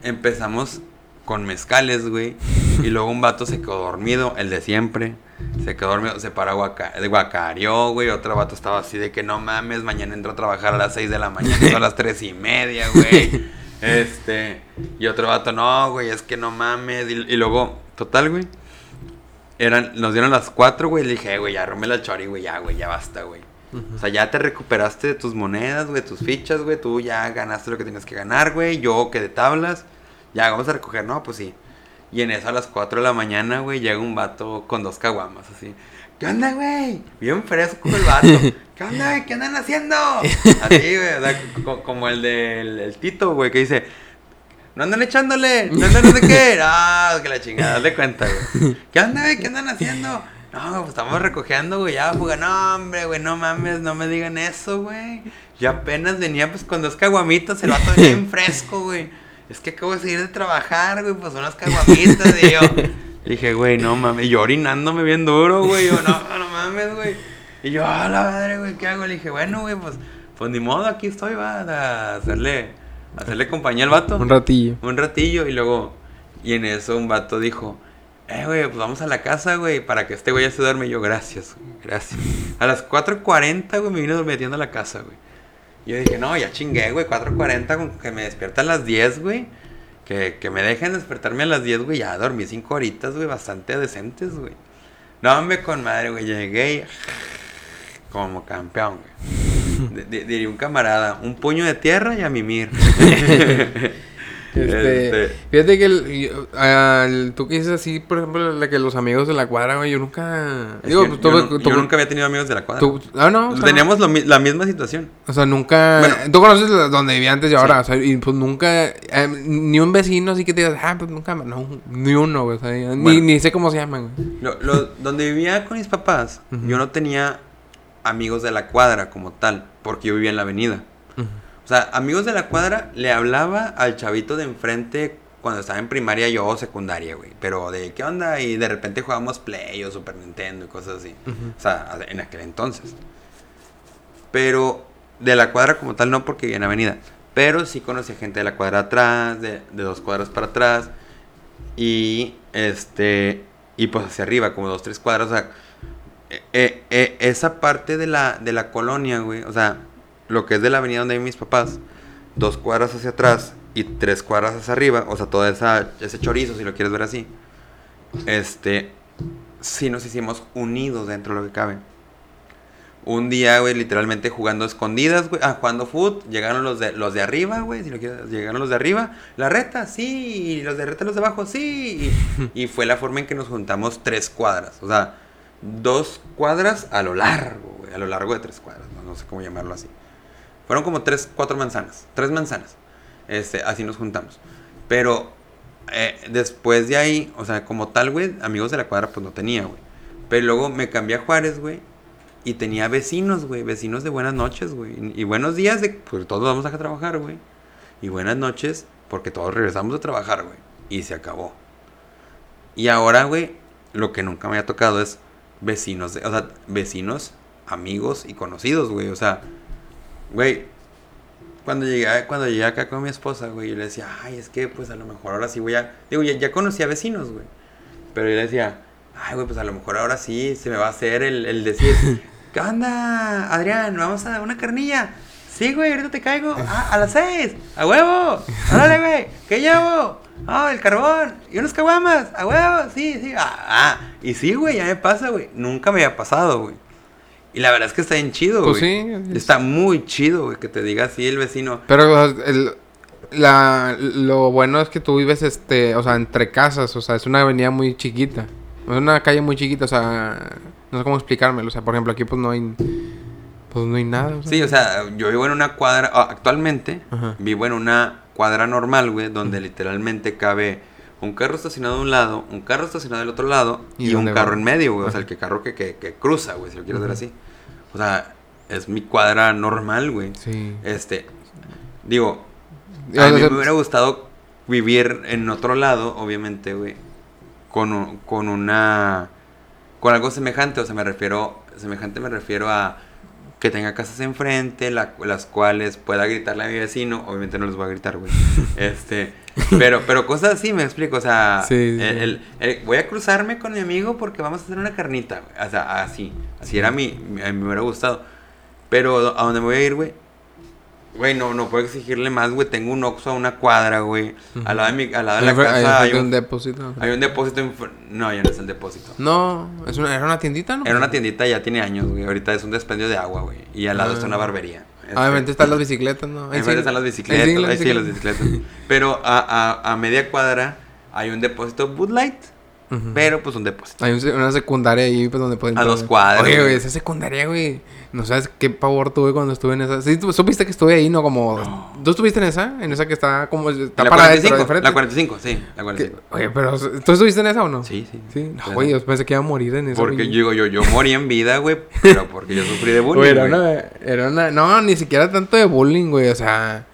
Empezamos con mezcales, güey. Y luego un vato se quedó dormido, el de siempre. Se quedó dormido, se paró guaca de guacareó, güey. Otro vato estaba así de que no mames, mañana entro a trabajar a las 6 de la mañana, a las tres y media, güey. Este. Y otro vato, no, güey, es que no mames. Y, y luego, total, güey. Eran, nos dieron las 4, güey. Le dije, "Eh, güey, ya róme la chori, güey, ya, güey, ya basta, güey. O sea, ya te recuperaste de tus monedas, güey, tus fichas, güey. Tú ya ganaste lo que tienes que ganar, güey. Yo quedé tablas. Ya, vamos a recoger, ¿no? Pues sí. Y en eso a las 4 de la mañana, güey, llega un vato con dos caguamas, así. ¿Qué onda, güey? Bien fresco el vato. ¿Qué onda, güey? ¿Qué andan haciendo? Así, güey, o sea, co- como el del el Tito, güey, que dice, no andan echándole, no andan no sé qué. Ah, que la chingada, de cuenta, güey. ¿Qué onda, güey? ¿Qué andan haciendo? No, pues estamos recogiendo, güey, ya, fuga. No, hombre, güey, no mames, no me digan eso, güey. Yo apenas venía, pues, con dos caguamitas, el vato bien fresco, güey. Es que acabo de salir de trabajar, güey, pues unas caguamitas, y yo. Dije, güey, no mames. Y yo orinándome bien duro, güey. Yo, no, no mames, güey. Y yo, a la madre, güey, ¿qué hago? Le dije, bueno, güey, pues, pues ni modo, aquí estoy, va, a hacerle, hacerle compañía al vato. Un ratillo. Un ratillo, y luego, y en eso un vato dijo, eh, güey, pues vamos a la casa, güey, para que este güey ya se duerme. Y yo, gracias, güey, gracias. A las 4.40, güey, me vino metiendo a la casa, güey. Yo dije, no, ya chingué, güey, 4.40, con que me despierta a las 10, güey. Que, que me dejen despertarme a las 10, güey, ya dormí 5 horitas, güey, bastante decentes, güey. No, hombre, con madre, güey, llegué y... Como campeón, güey. D- d- Diría un camarada, un puño de tierra y a mimir. Este, Este. Fíjate que el, tú que dices así, por ejemplo, la que los amigos de la cuadra, güey, yo nunca. Digo, yo, nunca había tenido amigos de la cuadra. ah, no. o sea, Teníamos lo la misma situación. O sea, nunca. Bueno. tú conoces donde vivía antes y ahora. Sí. O sea, y pues nunca. eh, ni un vecino así que te digas, ah, pues nunca. No, ni uno, güey. O sea, ni, Bueno. ni sé cómo se llaman. Lo- lo- donde vivía con mis papás, yo no tenía amigos de la cuadra como tal, porque yo vivía en la avenida. O sea, amigos de la cuadra le hablaba al chavito de enfrente cuando estaba en primaria yo o secundaria, güey. Pero de qué onda y de repente jugábamos Play o Super Nintendo y cosas así. O sea, en aquel entonces. Pero de la cuadra como tal no porque vivía en avenida. Pero sí conocí gente de la cuadra atrás, de, de dos cuadras para atrás. Y este. Y pues hacia arriba, como dos, tres cuadras. O sea, eh, eh, esa parte de la, de la colonia, güey. O sea, lo que es de la avenida donde viven mis papás. Dos cuadras hacia atrás y tres cuadras hacia arriba. O sea, todo esa, ese chorizo, si lo quieres ver así. Este. Sí nos hicimos unidos dentro de lo que cabe. Un día, güey, literalmente jugando escondidas, güey. Ah, jugando foot. Llegaron los de, los de arriba, güey. Si lo quieres, llegaron los de arriba. La reta, sí. Y los de reta, los de abajo, sí. Y, y fue la forma en que nos juntamos tres cuadras. O sea, dos cuadras a lo largo, güey. A lo largo de tres cuadras. No, sé cómo llamarlo así. Fueron como tres, cuatro manzanas. Tres manzanas. Este, así nos juntamos. Pero eh, después de ahí, o sea, como tal, güey, amigos de la cuadra, pues no tenía, güey. Pero luego me cambié a Juárez, güey. Y tenía vecinos, güey. Vecinos de buenas noches, güey. Y, y buenos días de, pues todos vamos a trabajar, güey. Y buenas noches, porque todos regresamos a trabajar, güey. Y se acabó. Y ahora, güey, lo que nunca me ha tocado es vecinos, o sea, vecinos, amigos y conocidos, güey. O sea, güey, cuando llegué, cuando llegué acá con mi esposa, güey, yo le decía, ay, es que pues a lo mejor ahora sí voy a. Digo, ya, ya conocía vecinos, güey. Pero yo le decía, ay, güey, pues a lo mejor ahora sí se me va a hacer el, el decir, ¿qué onda, Adrián? ¿Vamos a una carnilla? Sí, güey, ahorita te caigo. Ah, a las seis. A huevo. Órale, güey. ¿Qué llevo? Ah, el carbón. Y unos caguamas. A huevo. Sí, sí. Ah, ah. Y sí, güey, ya me pasa, güey. Nunca me había pasado, güey. Y la verdad es que está bien chido, Pues güey. sí. Está muy chido, güey, que te diga así el vecino. Pero el- la, lo bueno es que tú vives, este, o sea, entre casas, o sea, es una avenida muy chiquita. Es una calle muy chiquita, o sea, no sé cómo explicármelo. O sea, por ejemplo, aquí pues no hay, pues no hay nada. o sea. Sí, o sea, yo vivo en una cuadra, ah, actualmente Ajá. vivo en una cuadra normal, güey, donde literalmente cabe un carro estacionado de un lado, un carro estacionado del otro lado ¿Y y, un carro en medio, güey, o sea, el que carro que, que, que cruza, güey, si lo quieres ver así. O sea, es mi cuadra normal, güey. Sí. Este, digo, a mí me hubiera gustado vivir en otro lado, obviamente, güey. con, un- con una... Con algo semejante, o sea, me refiero... Semejante me refiero a que tenga casas enfrente, la- las cuales pueda gritarle a mi vecino. Obviamente no les voy a gritar, güey. Este... Pero, pero cosas así, me explico, o sea... Sí, sí, el- sí. el- el- voy a cruzarme con mi amigo porque vamos a hacer una carnita, güey. O sea, así. Así era mi... mi- A mí me hubiera gustado. Pero a dónde me voy a ir, güey. Güey, no, no puedo exigirle más, güey. Tengo un Oxxo a una cuadra, güey. Al lado de mi, al lado de la casa hay un un, depósito. hay un depósito. en fr- No, ya no es el depósito. No, es una, era una tiendita, ¿no? Era una tiendita, ya tiene años, güey. Ahorita es un despendio de agua, güey. Y al lado Ah. está una barbería. Este, Ah, Obviamente están las bicicletas, ¿no? Ahí enfrente están las bicicletas. Ahí sí, las bicicletas. Pero a, a, a media cuadra hay un depósito Bud Light. Pero pues un depósito. Hay una secundaria ahí pues, donde pueden... A dos cuadras, Oye, güey. esa secundaria, güey. No sabes qué pavor tuve cuando estuve en esa. Sí, tú supiste que estuve ahí, ¿no? Como... ¿Tú estuviste en esa? En esa que está como... Está la para 45, adentro, de la 45, sí, la Que- 45. Oye, pero... ¿Tú estuviste en esa o no? Sí, sí. Sí. No, güey, yo pensé que iba a morir en esa. Porque güey. yo digo, yo, yo morí en vida, güey, pero porque yo sufrí de bullying. Güey, era güey. una, era una... No, ni siquiera tanto de bullying, güey. O sea...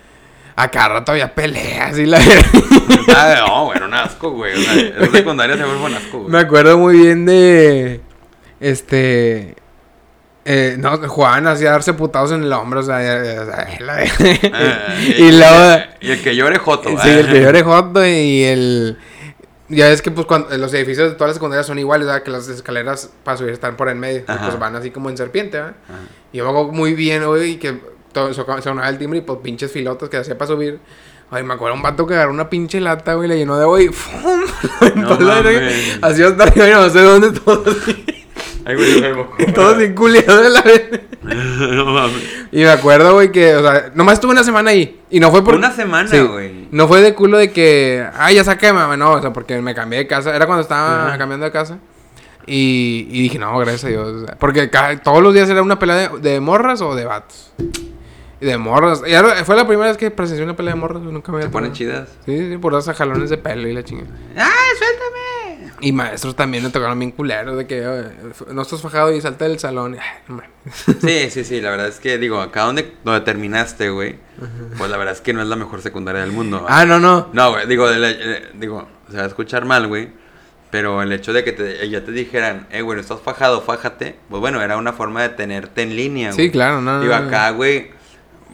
A cada rato había peleas y la... Ah, no, güey, era un asco, güey. O sea, secundaria se fue un asco, güey. Me acuerdo muy bien de. Este. Eh, no, jugaban así a darse putados en el hombro, o sea, la- Ah, y luego. Y el que llore joto. Sí, el que llore joto y el. Ya ves que pues cuando los edificios de todas las secundarias son iguales, ¿verdad? Que las escaleras para subir están por en medio. y. Pues van así como en serpiente, ¿verdad? Ajá. Y yo me acuerdo muy bien, güey, y que todo, so- sonaba el timbre y pues pinches filotas que hacía para subir. Ay, me acuerdo un vato que agarró una pinche lata, güey, le llenó de agua y ¡fum! No mames. Así hasta arriba y no sé dónde, todo así. Ay, güey, yo me Todo sin culiado de la vez. No mames. Y me acuerdo, güey, que, o sea, nomás estuve una semana ahí. Y no fue por. Una semana, Sí. güey. No fue de culo de que, ay, ya saqué, mamá. No, o sea, porque me cambié de casa. Era cuando estaba cambiando de casa. Y, y dije, no, gracias a Dios. Porque todos los días era una pelea de, de morras o de vatos. Y de morras. Y ahora- fue la primera vez que presencié una pelea de morras. Nunca me había Se ponen chidas. Sí, sí, por esos jalones de pelo y la chingada. ¡Ay, suéltame! Y maestros también me tocaron bien culeros de que "Oye, no estás fajado y salta del salón. Sí, sí, sí, la verdad es que, digo, acá donde, donde terminaste, güey, pues la verdad es que no es la mejor secundaria del mundo. Ah, no, no. No, güey, digo, digo, se va a escuchar mal, güey. Pero el hecho de que te, ya te dijeran, eh, güey, estás fajado, fájate. Pues bueno, era una forma de tenerte en línea, güey. Sí, claro, no. Digo, acá, güey,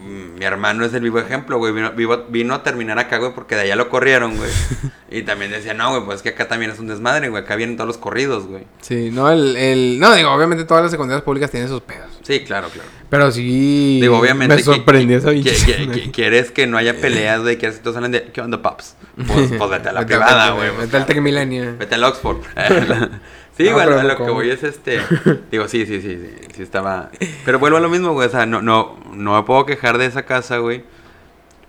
mi hermano es el vivo ejemplo, güey. Vino, vivo- vino a terminar acá, güey, porque de allá lo corrieron, güey. y también decía, no, güey, pues es que acá también es un desmadre, güey. Acá vienen todos los corridos, güey. Sí, no, el, el... No, digo, obviamente todas las secundarias públicas tienen sus pedos. Sí, claro, claro. Pero sí... Digo, obviamente. Me sorprendió esa Quieres que no haya peleas, güey. Quieres que todos salen de. ¿Qué onda, paps? Pues, pues vete a la privada, güey. Vete al Tec Milenio. Vete al Oxford. Sí, No, pero a lo que voy es este. Digo, sí, sí, sí, sí, sí estaba. Pero vuelvo a lo mismo, güey. O sea, no, no, no me puedo quejar de esa casa, güey.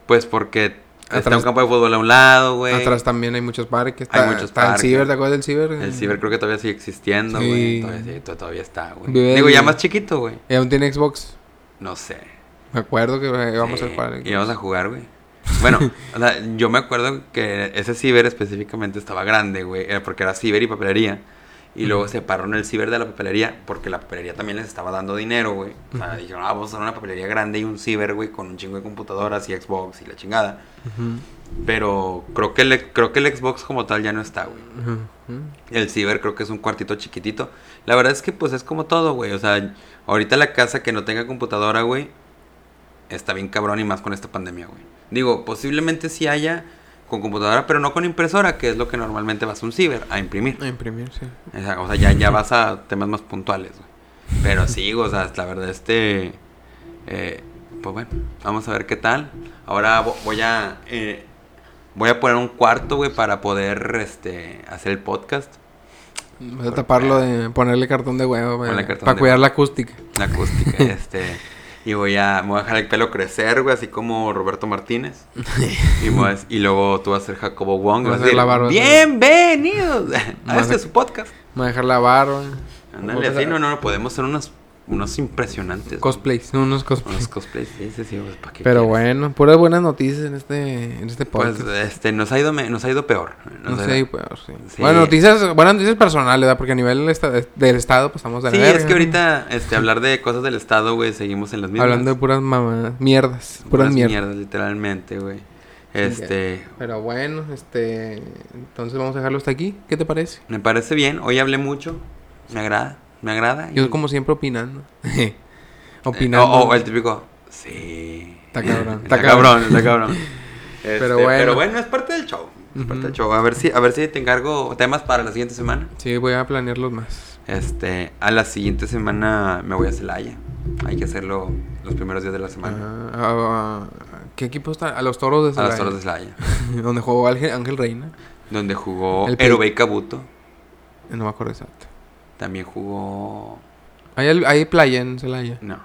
Pues porque está Atrás- un campo de fútbol a un lado, güey. Atrás también hay muchos parques. Hay Está, muchos está el parques. ciber, ¿te acuerdas del ciber? El ciber creo que todavía sigue existiendo, Sí. güey. Todavía, todavía está, güey. Vive Digo, el- ya más chiquito, güey. Y aún tiene Xbox. No sé. Me acuerdo que eh, íbamos Sí, al parque. Íbamos a jugar, güey. Bueno, o sea, yo me acuerdo que ese ciber específicamente estaba grande, güey. era Porque era ciber y papelería. Y luego separaron el ciber de la papelería porque la papelería también les estaba dando dinero, güey. O sea, dijeron, ah, vamos a hacer una papelería grande y un ciber, güey, con un chingo de computadoras y Xbox y la chingada. Pero creo que el, creo que el Xbox como tal ya no está, güey. El ciber creo que es un cuartito chiquitito. La verdad es que pues es como todo, güey. O sea, ahorita la casa que no tenga computadora, güey, está bien cabrón y más con esta pandemia, güey. Digo, posiblemente sí haya con computadora, pero no con impresora, que es lo que normalmente vas a un ciber a imprimir. A imprimir, sí. O sea, ya, ya vas a temas más puntuales, güey. Pero sí, o sea, la verdad, este... eh, pues bueno, vamos a ver qué tal. Ahora vo- voy a... eh, voy a poner un cuarto, güey, para poder, este, hacer el podcast. Vas a taparlo de ponerle cartón de huevo para, cartón para cuidar huevo. la acústica. La acústica, este. Y voy a, me voy a dejar el pelo crecer, güey, así como Roberto Martínez. Y, a- y luego tú vas a ser Jacobo Wong. Vas Vas a la barba. bienvenidos a Vas este su podcast. Me voy a dejar la barba. Ándale, así, no, no, no, podemos ser unos, unos impresionantes. Cosplays, unos cosplays. Unos cosplays, sí, sí, sí, pues, ¿para qué Pero quieres? bueno, puras buenas noticias en este, en este Pues, podcast. este, nos ha ido, me- nos ha ido peor. no Nos ha ido- pues, sí. Sí. Bueno, noticias, buenas noticias personales, ¿verdad? Porque a nivel del esta- del estado, pues estamos de la Sí, verga, es que ahorita, este, hablar de cosas del Estado, güey, seguimos en las mismas. Hablando de puras mamadas, mierdas, puras, mierdas. literalmente, güey. Este, Pero bueno, este. Entonces vamos a dejarlo hasta aquí. ¿Qué te parece? me parece bien. Hoy hablé mucho. Me agrada. Me agrada. Yo, y- como siempre, opinando. eh, opinando. o- o el típico. Sí. Está cabrón, Está, cabrón, está cabrón. Este, Pero bueno. Pero bueno, es parte del show. Es parte del show. A ver si, a ver si te encargo temas para la siguiente semana. Sí, voy a planearlos más. Este, a la siguiente semana me voy a Celaya. Hay que hacerlo los primeros días de la semana. Ah, ah, ah, ¿Qué equipo está? A los toros de a Celaya. las horas de Celaya. Donde jugó Ángel, Ángel Reina. Donde jugó Erubey Kabuto. No me acuerdo exacto. También jugó. ¿Hay, hay playa en Celaya? No.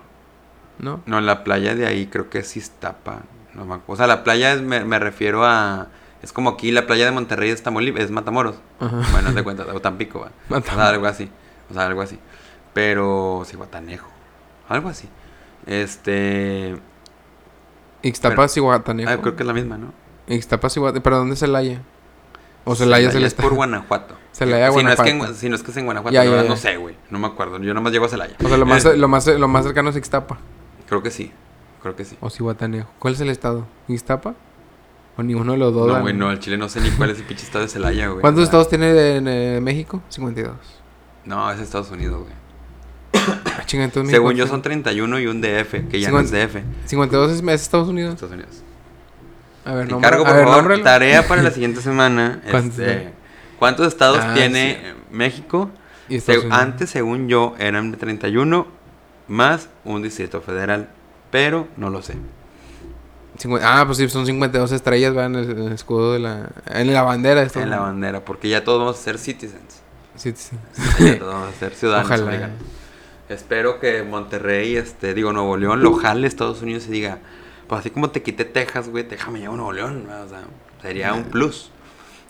¿No? No, la playa de ahí creo que es Iztapa. No me acu- o sea, la playa es- me, me refiero a. Es como aquí la playa de Monterrey es, Tamaulipas, es Matamoros. Ajá. Bueno, te cuenta, o Tampico, ¿va? O sea, algo así. O sea, algo así. Pero, sí, Guatanejo. Algo así. Este. Ixtapas y Guatanejo. ah, creo que es la misma, ¿no? Ixtapas y Guatanejo. ¿Pero dónde es Celaya? O Celaya es el es por. Guanajuato. Celaya, si no, es que Guanajuato. en, si no es que es en Guanajuato, Ya, no sé, güey. No me acuerdo. Yo nomás llego a Celaya. O sea, lo más, lo más, lo más cercano es Ixtapa. Creo que sí. Creo que sí. O Cihuatanejo. ¿Cuál es el estado? ¿Ixtapa? ¿O ninguno de los dos? No, güey, no, el Chile no sé ni cuál es el pinche estado de Celaya, güey. ¿Cuántos estados tiene en eh, México? 52. No, es Estados Unidos, güey. Según yo son 31 y un DF, que ya no es DF. 52 es, es Estados Unidos. Estados Unidos. A ver, Te nombre- encargo, a por ver, favor, nómbralo. tarea para la siguiente semana. ¿Cuántos este? ¿Cuántos estados Ah, tiene sí. México? Y Se- antes, según yo, eran de 31 más un distrito federal. Pero no lo sé. Ah, pues sí, son 52 estrellas, van en el, en el escudo de la... En la bandera. de Estados En la bandera, porque ya todos vamos a ser citizens. Sí. Ya todos vamos a ser ciudadanos Ojalá. Espero que Monterrey, este, digo, Nuevo León, lo jale Estados Unidos y diga, pues así como te quité Texas, güey, déjame llevar Nuevo León, ¿no? o sea, sería un plus.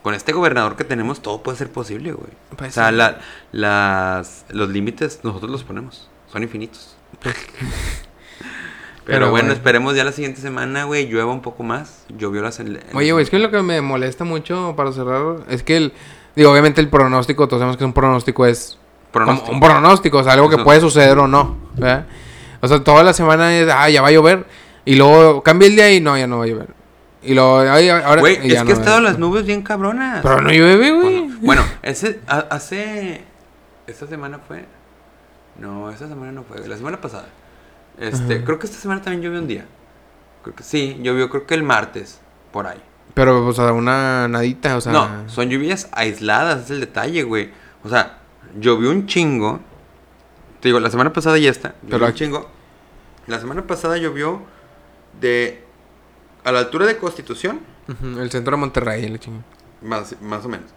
Con este gobernador que tenemos, todo puede ser posible, güey. Pues o sea, sí. la- las, los límites nosotros los ponemos, son infinitos. Pero, Pero bueno, esperemos ya la siguiente semana, güey, llueva un poco más. Llovió las... Oye, güey, es que lo que me molesta mucho para cerrar es que el... Digo, obviamente el pronóstico, todos sabemos que un pronóstico es Pronóstico. un pronóstico, o sea, algo que puede suceder o no, ¿verdad? O sea, toda la semana es, ah, ya va a llover, y luego cambia el día y no, ya no va a llover. Y luego, ay, ahora Güey, es que no ha estado a- las nubes bien cabronas. Pero no llueve, güey. Bueno, bueno, ese, ha- hace. Esta semana fue. No, esta semana no fue. La semana pasada. Este, Ajá. creo que esta semana también llovió un día. Creo que sí, llovió creo que el martes, por ahí. Pero, o sea, una nadita, o sea... no, son lluvias aisladas, es el detalle, güey. O sea, llovió un chingo. Te digo, la semana pasada ya está. Llovió Pero un chingo. La semana pasada llovió de. A la altura de Constitución, El centro de Monterrey, la chingada. Más, más o menos.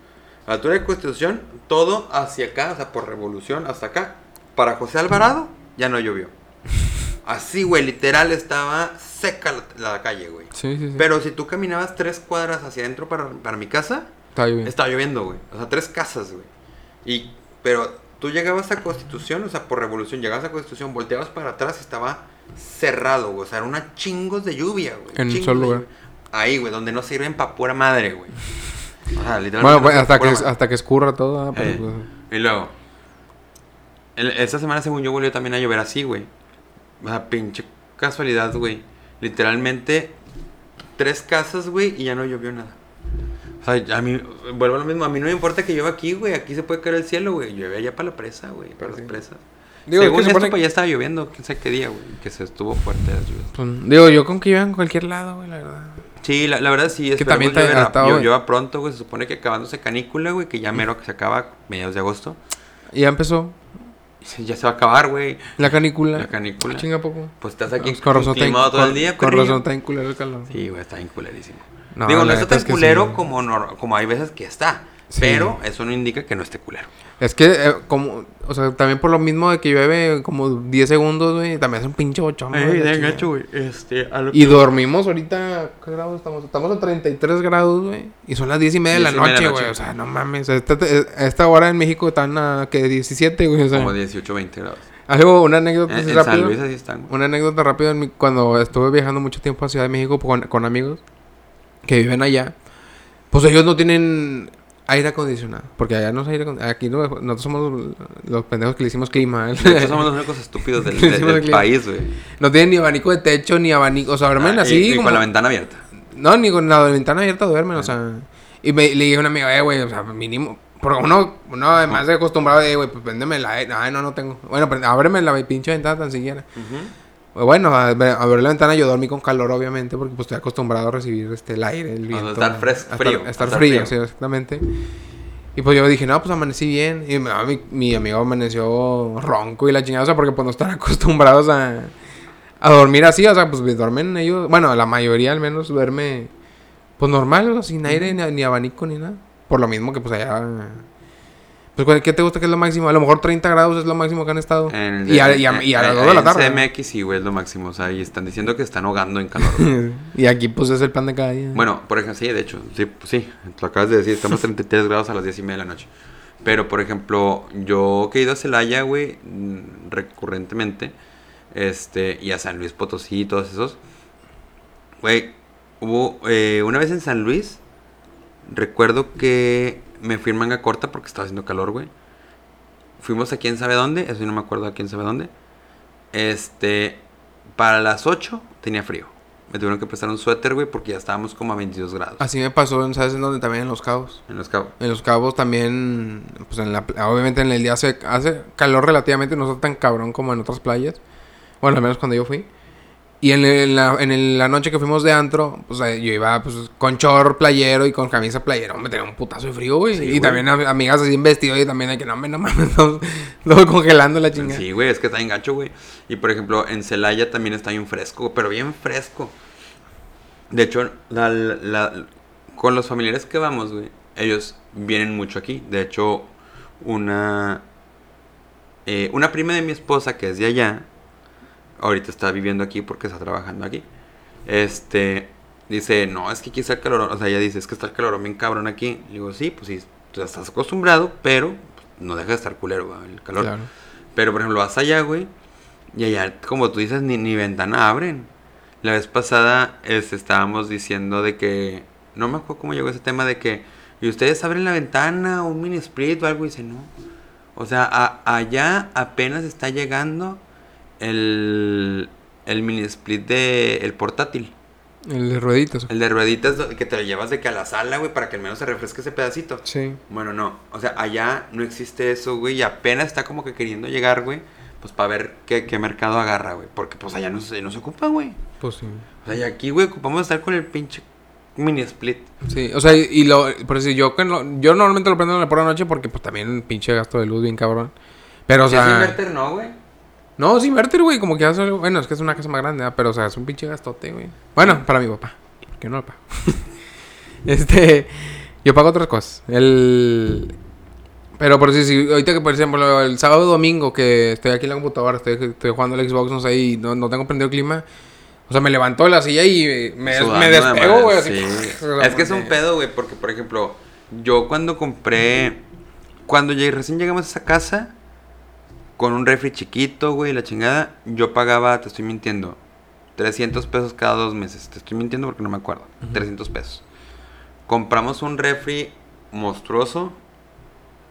A la altura de Constitución, todo hacia acá, o sea, por revolución hasta acá. Para José Alvarado, ya no llovió. Así, güey, literal estaba seca la, la calle, güey. Sí, sí, sí. Pero si tú caminabas tres cuadras hacia adentro para, para mi casa, Está bien. estaba lloviendo, güey. O sea, tres casas, güey. Y, pero tú llegabas a Constitución, o sea, por revolución, llegabas a Constitución, volteabas para atrás y estaba cerrado, güey. O sea, era una chingos de lluvia, güey. En un solo lugar. Ahí, güey, donde no sirven pa' pura madre, güey. O sea, literalmente. Bueno, no pues hasta que, madre. hasta que escurra todo, ah, pero, Eh, pues, Y luego, el- esta semana, según yo, volvió también a llover así, güey. O sea, pinche casualidad, güey. Literalmente, tres casas, güey, y ya no llovió nada. O sea, a mí, vuelvo a lo mismo, a mí no me importa que llueva aquí, güey. Aquí se puede caer el cielo, güey. Llueve allá para la presa, güey. Para las Sí. presas. Digo, Según que esto, supone pues ya estaba lloviendo, quién sabe qué día, güey. Que se estuvo fuerte las lluvias. pues, digo, yo con que iban en cualquier lado, güey, la verdad. Sí, la, la verdad sí, Que es también ta- llueva, hasta llo- hoy. llueva pronto, güey. Se supone que acabándose canícula, güey, que ya mero que se acaba mediados de agosto. Ya empezó Ya se va a acabar, güey. la canícula. La canícula. Chinga poco. Pues estás aquí in- todo el día, Con razón está en culero el calor. Sí, güey, está bien culerísimo. No, Digo, no está tan que culero sí. como, nor- como hay veces que está. Sí. Pero eso no indica que no esté culero. Es que, eh, como, o sea, también por lo mismo de que llueve como 10 segundos, güey, también es un pinche bochón. güey, la chingada. güey. Este, a lo Y dormimos ahorita, ¿qué grados estamos? Estamos a 33 grados, güey. Y son las 10 y media de la 10 y media de noche, güey. O sea, no mames. A esta, a esta hora en México están a, que 17, güey. O sea, Como 18, 20 grados. algo, una anécdota En, así en San rápido. Luis así están. güey. Una anécdota rápida en mi- cuando estuve viajando mucho tiempo a Ciudad de México con, con amigos que viven allá. Pues ellos no tienen aire acondicionado. Porque allá no es aire acondicionado. Aquí no- nosotros somos los, los pendejos que le hicimos clima. De hecho, somos los únicos estúpidos del, del- del país, güey. no tienen ni abanico de techo ni abanico. O sea, duermen Ah, así y, y como... con la ventana abierta. No, ni con la ventana abierta duermen, o sea. Y me, le dije a una amiga, eh, güey, o sea, mínimo. Porque uno, uno además de acostumbrado de, güey, pues véndeme la. Ay, no, no tengo. Bueno, pues, ábreme la pinche ventana tan siquiera. Pues Bueno, a, ver la ventana yo dormí con calor, obviamente, porque pues estoy acostumbrado a recibir este, el aire, el O sea, viento. estar fres- a frío, Estar, a estar estar frío, frío. sí, exactamente. Y pues yo dije, no, pues amanecí bien. Y mi, mi, mi amigo amaneció ronco y la chingada, o sea, porque pues no están acostumbrados a, a dormir así, o sea, pues duermen ellos, bueno, la mayoría al menos duerme, pues normal, o sea, sin aire, ni, ni abanico, ni nada. Por lo mismo que pues allá... Pues, ¿cuál- ¿qué te gusta que es lo máximo? A lo mejor 30 grados es lo máximo que han estado. En el y, a, y, a, y a las en- 2 de la en tarde. ¿no? CMX sí, güey, es lo máximo. O sea, y están diciendo que están ahogando en calor. y aquí pues es el pan de cada día. bueno, por ejemplo, sí, de hecho, sí, pues sí, lo acabas de decir, estamos a 33 grados a las 10 y media de la noche. Pero, por ejemplo, yo que he ido a Celaya, güey, mm, recurrentemente, este, y a San Luis Potosí y todos esos, güey, hubo eh, una vez en San Luis, recuerdo que me fui en manga corta porque estaba haciendo calor, güey. Fuimos a quién sabe dónde, eso no me acuerdo a quién sabe dónde. Este, para las 8 tenía frío. Me tuvieron que prestar un suéter, güey, porque ya estábamos como a 22 grados. Así me pasó, ¿sabes en dónde? También en Los Cabos. En los cabos. En Los Cabos también, pues en la, obviamente en el día hace, hace calor relativamente, no está tan cabrón como en otras playas. Bueno, al menos cuando yo fui. Y en, el- la, en el- la noche que fuimos de antro, pues eh, yo iba pues, con short playero y con camisa playero. Me tenía un putazo de frío, güey. Sí, y güey. también am- amigas así en vestido y también hay que no, me no mames, estamos congelando la chingada. Sí, güey, es que está bien gacho, güey. Y por ejemplo, en Celaya también está bien fresco, pero bien fresco. De hecho, la- la- con los familiares que vamos, güey, ellos vienen mucho aquí. De hecho, una, eh, una prima de mi esposa que es de allá, ahorita está viviendo aquí porque está trabajando aquí. Este, dice, no, es que aquí está el calor. O sea, ella dice, es que está el calor bien cabrón aquí. Le digo, sí, pues sí, tú estás acostumbrado, pero no deja de estar culero, güey, el calor. Claro. Pero, por ejemplo, vas allá, güey, y allá, como tú dices, ni, ni ventana abren. La vez pasada este, estábamos diciendo de que, no me acuerdo cómo llegó ese tema de que, y ustedes abren la ventana, un mini split o algo, y dice, no. O sea, a- allá apenas está llegando el, el mini split de el portátil. El de rueditas. El de rueditas que te lo llevas de que a la sala, güey, para que al menos se refresque ese pedacito. Sí. Bueno, no. O sea, allá no existe eso, güey. Y apenas está como que queriendo llegar, güey. Pues para ver qué, qué mercado agarra, güey. Porque pues allá no se, no se ocupa, güey. Pues sí. O sea, y aquí, güey, ocupamos estar con el pinche mini split. Sí, o sea, y, lo, por eso yo, yo normalmente lo prendo en la por la noche porque pues también pinche gasto de luz bien cabrón. Pero, o Si es sea... inverter, no, güey. No, sin invertir, güey, como que hace... Bueno, es que es una casa más grande, ¿verdad? pero, o sea, es un pinche gastote, güey. Bueno, para mi papá, porque no lo pago. este... Yo pago otras cosas. El... Pero por si, si ahorita que por ejemplo el sábado domingo que estoy aquí en la computadora, estoy, estoy jugando el Xbox, no sé, y no, no tengo prendido el clima. O sea, me levantó de la silla y me, Sudando me de despego, güey. sí. Es que es un pedo, güey, porque, por ejemplo, yo cuando compré... Cuando llegué, recién llegamos a esa casa, con un refri chiquito, güey, la chingada, yo pagaba, te estoy mintiendo, 300 pesos cada dos meses. Te estoy mintiendo porque no me acuerdo. 300 pesos. Compramos un refri monstruoso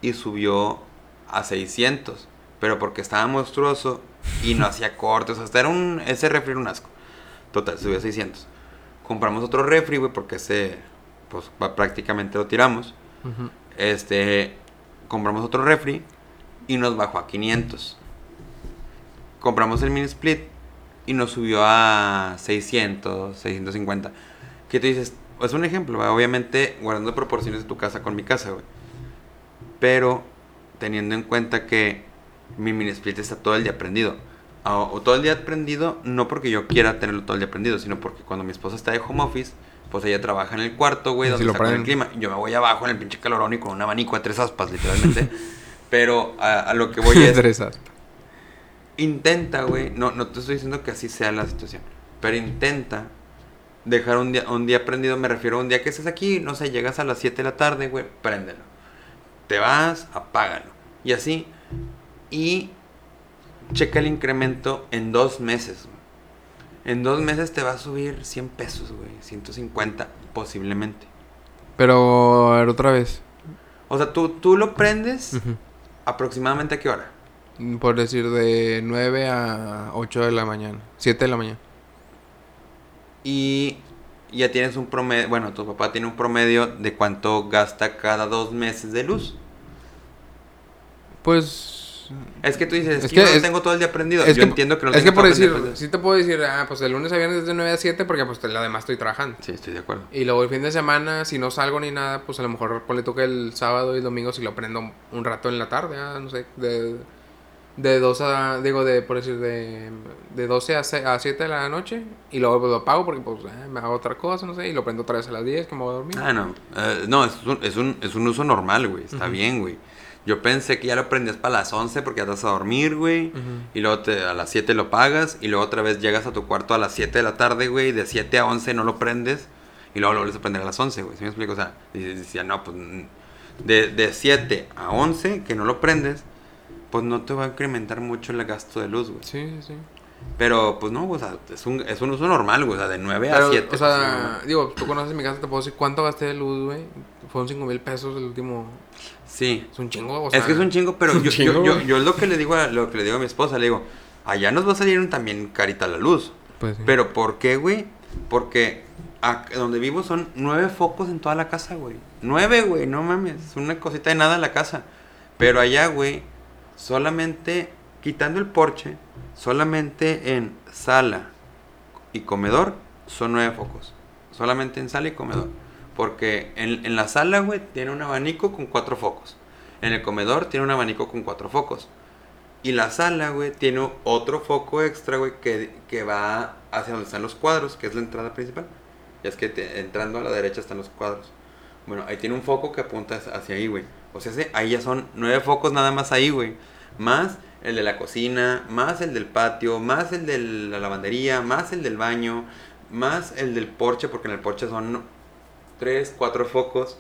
y subió a 600. Pero porque estaba monstruoso y no hacía cortes. Hasta era un. Ese refri era un asco. Total, subió a 600. Compramos otro refri, güey, porque ese. Pues prácticamente lo tiramos. Este. Compramos otro refri y nos bajó a 500. Compramos el mini split y nos subió a 600, 650. ¿Qué tú dices? Es un ejemplo, ¿va? obviamente guardando proporciones de tu casa con mi casa, güey. Pero teniendo en cuenta que mi mini split está todo el día prendido. Ah, O, o todo el día prendido, no porque yo quiera tenerlo todo el día prendido, sino porque cuando mi esposa está de home office, pues ella trabaja en el cuarto, güey, donde si está con el clima. Yo me voy abajo en el pinche calorón y con un abanico a tres aspas, literalmente. Pero a, a lo que voy es, intenta, güey, no, no te estoy diciendo que así sea la situación, pero intenta dejar un día, un día prendido, me refiero a un día que estés aquí, no sé, llegas a las 7 de la tarde, güey, préndelo. Te vas, apágalo. Y así. Y checa el incremento en dos meses. güey. En dos meses te va a subir 100 pesos, güey, 150 posiblemente. Pero, a ver, otra vez. O sea, tú, tú lo prendes Ujú. Aproximadamente a qué hora. Por decir, de 9 a 8 de la mañana. 7 de la mañana. Y, ya tienes un promedio, bueno, tu papá tiene un promedio de cuánto gasta cada dos meses de luz. Pues. Es que tú dices, es, que, yo que no es- tengo todo el día aprendido. Es yo que, entiendo que no lo es que tengas por decir, aprendido. sí te puedo decir, ah, pues de lunes a viernes es de 9 a 7 porque pues la demás estoy trabajando. Sí, estoy de acuerdo. Y luego el fin de semana, si no salgo ni nada, pues a lo mejor ponle tú que el sábado y el domingo si lo prendo un rato en la tarde, ah, no sé, de, de 2 a, digo, de, por decir, de, de 12 a, se- a 7 de la noche. Y luego pues, lo apago porque pues eh, me hago otra cosa, no sé, y lo prendo otra vez a las 10 que me voy a dormir. Ah, no. Eh, no, es un, es, un, es un uso normal, güey. Está bien, güey. Yo pensé que ya lo prendías para las 11 porque ya te vas a dormir, güey. Y luego te- a las 7 lo pagas. Y luego otra vez llegas a tu cuarto a las 7 de la tarde, güey. De 7 a 11 no lo prendes. Y luego lo vuelves a prender a las 11, güey. ¿Sí me explico? O sea, y decía, no, pues. mm, De, de 7 a 11 que no lo prendes, pues no te va a incrementar mucho el gasto de luz, güey. Sí, sí. Pero, pues no, o sea, es un, es un uso normal, güey. O sea, de 9 a Pero, 7. o sea, digo, tú conoces mi casa, te puedo decir cuánto gasté de luz, güey. Fueron 5 mil pesos el último. sí. Es un chingo, o sea. es que es un chingo, pero un yo, chingo, yo, yo, yo lo que le digo a, lo que le digo a mi esposa, le digo, allá nos va a salir un también carita la luz. Pues, sí. Pero ¿por qué, güey? Porque donde vivo son nueve focos en toda la casa, güey. Nueve, güey, no mames. Es una cosita de nada en la casa. Pero allá, güey, solamente quitando el porche, solamente en sala y comedor son nueve focos. Solamente en sala y comedor. Porque en, en la sala, güey, tiene un abanico con cuatro focos. En el comedor tiene un abanico con cuatro focos. Y la sala, güey, tiene otro foco extra, güey, que, que va hacia donde están los cuadros, que es la entrada principal. Ya es que entrando a la derecha están los cuadros. Bueno, ahí tiene un foco que apunta hacia ahí, güey. O sea, ahí ya son nueve focos nada más ahí, güey. Más el de la cocina, más el del patio, más el de la lavandería, más el del baño, más el del porche, porque en el porche son tres, cuatro focos,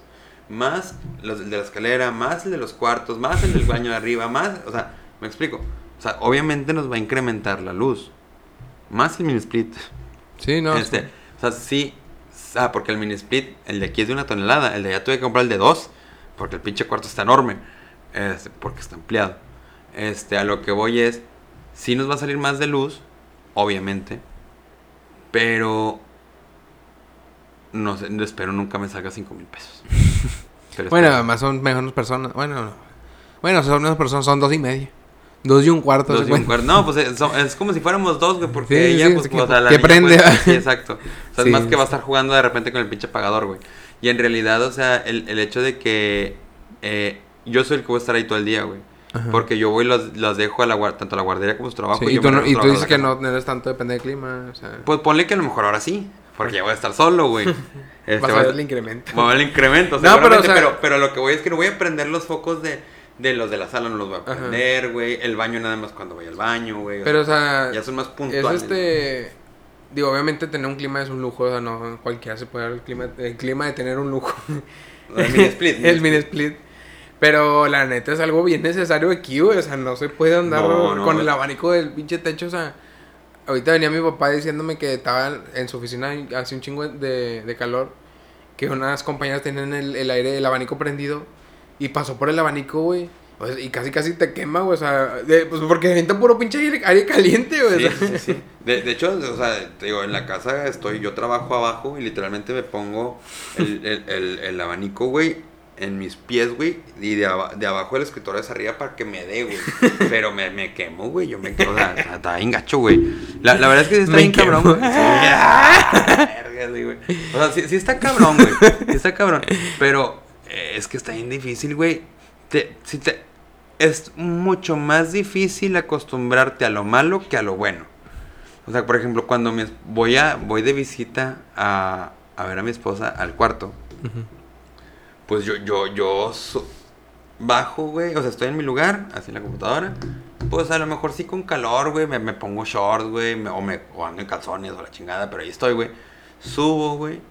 más los del de la escalera, más el de los cuartos, más el del baño de arriba, más, o sea, me explico. O sea, obviamente nos va a incrementar la luz. Más el mini split. Sí, no. este, o sea, sí, ah, porque el mini split, el de aquí es de una tonelada, el de allá tuve que comprar el de dos, porque el pinche cuarto está enorme, este, porque está ampliado. Este, a lo que voy es, sí nos va a salir más de luz, obviamente, pero no sé, espero nunca me salga 5 mil pesos. Pero Bueno, espero- además son menos personas. Bueno, no. Bueno, son menos personas, son dos y media. Dos y un cuarto. Dos y un cuarto. No, pues es, son- es como si fuéramos dos, güey, porque Sí, ella, sí, pues, es que- o sea, la que niña, prende, pues, sí, exacto. O sea, es más que va a estar jugando de repente con el pinche apagador, güey. Y en realidad, o sea, el, el hecho de que eh, yo soy el que voy a estar ahí todo el día, güey. Ajá. Porque yo voy y los dejo a la tanto a la guardería como a su trabajo. Sí, y, yo tú, no- y tú dices que casa. no eres tanto depende del clima. O sea, Pues ponle que a lo mejor ahora sí, porque ya voy a estar solo, güey. Este, vas a ver el incremento. Va a haber el incremento, No, pero, o sea- pero, pero, lo que voy es que no voy a prender los focos de, de los de la sala, no los voy a prender, güey. El baño nada más cuando voy al baño, güey. Pero, o sea, ya son más es puntuales. este. Digo, obviamente tener un clima es un lujo. O sea, no cualquiera se puede dar el clima, el clima de tener un lujo. El mini split. el mini split. Pero la neta es algo bien necesario aquí, güey. O sea, no se puede andar No, no, con el abanico del pinche techo. O sea, ahorita venía mi papá diciéndome que estaba en su oficina hace un chingo de, de calor. Que unas compañeras tenían el, el aire, el abanico prendido. Y pasó por el abanico, güey. Y casi casi te quema, güey. O sea, de- pues porque entra puro pinche aire, aire caliente, güey. Sí, sí, sí. De, de hecho, o sea, te digo, en la casa estoy, yo trabajo abajo y literalmente me pongo el, el, el, el abanico, güey, en mis pies, güey, y de, aba- de abajo del escritorio hacia arriba para que me dé, güey. Pero me, me quemo, güey, yo me quemo, o sea, está- bien gacho, güey. La, la verdad es que sí está Me bien quemo. cabrón, güey. Sí. O sea, sí, sí está cabrón, güey. Sí está cabrón. Pero eh, es que está bien difícil, güey. Te, si te, es mucho más difícil acostumbrarte a lo malo que a lo bueno. O sea, por ejemplo, cuando me, voy, a, voy de visita a, a ver a mi esposa al cuarto, Ujú. Pues yo, yo, yo so- bajo, güey, o sea, estoy en mi lugar, así en la computadora, pues a lo mejor sí con calor, güey, me, me pongo shorts, güey, me- o, me, o ando en calzones o la chingada, pero ahí estoy, güey. Subo, güey,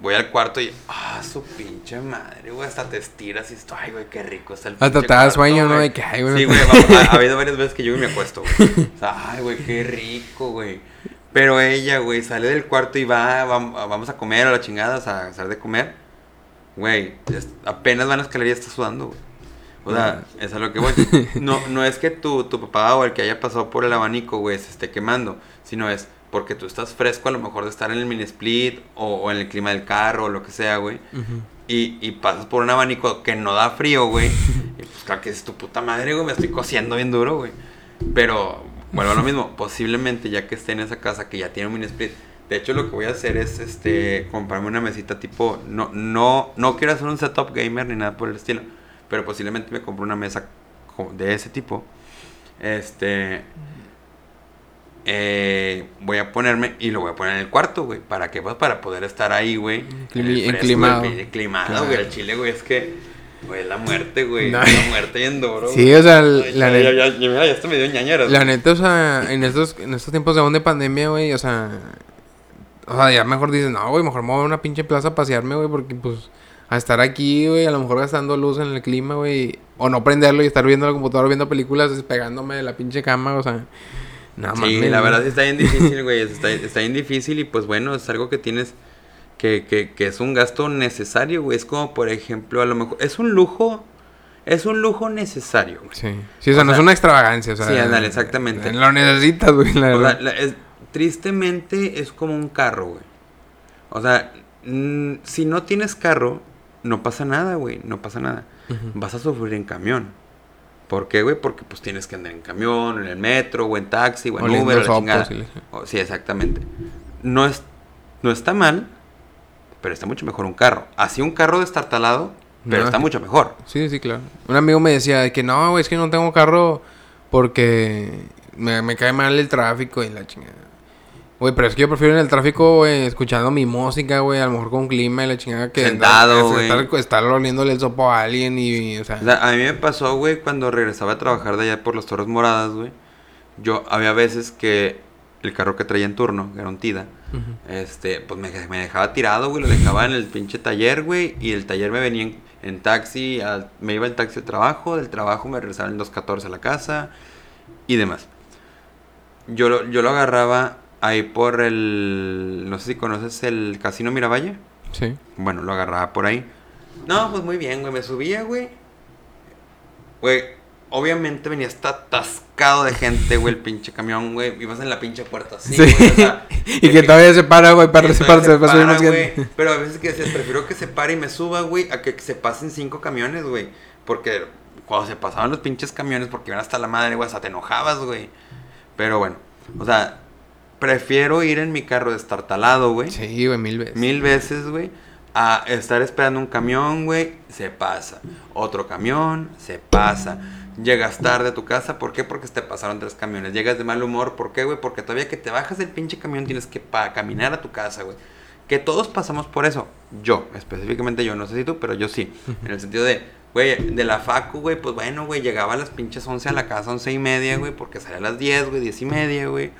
voy al cuarto y, ah, su pinche madre, güey, hasta te estiras y estoy, ay, güey, qué rico está el Hasta pinche te da sueño, ¿no? güey". De que, ay, güey. Sí, güey, ha, ha habido varias veces que yo me acuesto, güey. O sea, ay, güey, qué rico, güey. Pero ella, güey, sale del cuarto y va, vam- vamos a comer a la chingada, o sea, a hacer de comer. Güey, apenas van a escalar y ya está sudando, güey. O sea, es a lo que voy. No, no es que tu, tu papá o el que haya pasado por el abanico, güey, se esté quemando, sino es, Porque tú estás fresco a lo mejor de estar en el mini split o, o en el clima del carro o lo que sea, güey. Y, y pasas por un abanico que no da frío, güey. y pues claro que es tu puta madre, güey. Me estoy cociendo bien duro, güey. Pero, vuelvo a lo mismo. Posiblemente ya que esté en esa casa que ya tiene un mini split. De hecho, lo que voy a hacer es este comprarme una mesita tipo. No, no, no quiero hacer un setup gamer ni nada por el estilo. Pero posiblemente me compro una mesa de ese tipo. Este. eh, voy a ponerme y lo voy a poner en el cuarto, güey. ¿Para qué? Pues para poder estar ahí, güey. enclimado. el- Enclimado, Claro. güey. El chile, güey, es que. Güey, la muerte, güey. No. La muerte bien duro. Sí, o sea, Ay, la ya, neta- ya, ya, ya me dio ñañeras. La neta, o sea, en estos, en estos tiempos de aún de pandemia, güey, o sea... O sea, ya mejor dices, no, güey, mejor me voy a una pinche plaza a pasearme, güey, porque, pues... A estar aquí, güey, a lo mejor gastando luz en el clima, güey. O no prenderlo y estar viendo la computadora, viendo películas, despegándome de la pinche cama, o sea... No, Sí, mames, la verdad sí está bien difícil, güey. Está, está bien difícil y pues bueno, es algo que tienes que, que, que es un gasto necesario, güey. Es como, por ejemplo, a lo mejor, es un lujo, es un lujo necesario, güey. Sí, sí, o sea, no es una extravagancia, o sea... sí, ándale, exactamente. Lo necesitas, güey, la O sea, la- es- tristemente es como un carro, güey. O sea, mm, si no tienes carro, no pasa nada, güey, no pasa nada. Vas a sufrir en camión. ¿Por qué, güey? Porque pues tienes que andar en camión, en el metro, o en taxi, o en Uber, o la chingada. O- sí, exactamente. No, es, no está mal, pero está mucho mejor un carro. Así un carro destartalado, pero No. está mucho mejor. Sí, sí, claro. Un amigo me decía de que no, güey, es que no tengo carro porque me, me cae mal el tráfico y la chingada. Güey, pero es que yo prefiero en el tráfico, güey, escuchando mi música, güey, a lo mejor con clima y la chingada que... Sentado, güey. Estar, estar oliéndole el sopo a alguien y, o sea... O sea, a mí me pasó, güey, cuando regresaba a trabajar de allá por las Torres Moradas, güey. Yo, había veces que el carro que traía en turno, que era un Tida, Ujú. este, pues me, me dejaba tirado, güey, lo dejaba en el pinche taller, güey, y el taller me venía en, en taxi, me iba en taxi al trabajo, del trabajo me regresaba en 2.14 a la casa y demás. Yo lo, yo lo agarraba ahí por el, no sé si conoces el Casino Miravalle. Sí. Bueno, lo agarraba por ahí. No, pues muy bien, güey. Me subía, güey. Güey, obviamente venía hasta atascado de gente, güey, el pinche camión, güey. Ibas en la pinche puerta así, Sí. güey. o sea, y que todavía se para, güey, para, que para, se. Pero a veces que decías, prefiero que se pare y me suba, güey, a que se pasen cinco camiones, güey. Porque cuando se pasaban los pinches camiones, porque iban hasta la madre, güey, hasta te enojabas, güey. Pero bueno, o sea, prefiero ir en mi carro destartalado, güey. Sí, güey, mil veces. Mil veces, güey. A estar esperando un camión, güey, se pasa. Otro camión, se pasa. Llegas tarde a tu casa, ¿por qué? Porque te pasaron tres camiones. Llegas de mal humor, ¿por qué, güey? Porque todavía que te bajas del pinche camión tienes que pa- caminar a tu casa, güey. Que todos pasamos por eso. Yo, específicamente yo, no sé si tú, pero yo sí. En el sentido de, güey, de la facu, güey, pues bueno, güey, llegaba a las pinches 11 a la casa, 11 y media, güey, porque salía a las 10, güey, 10 y media, güey.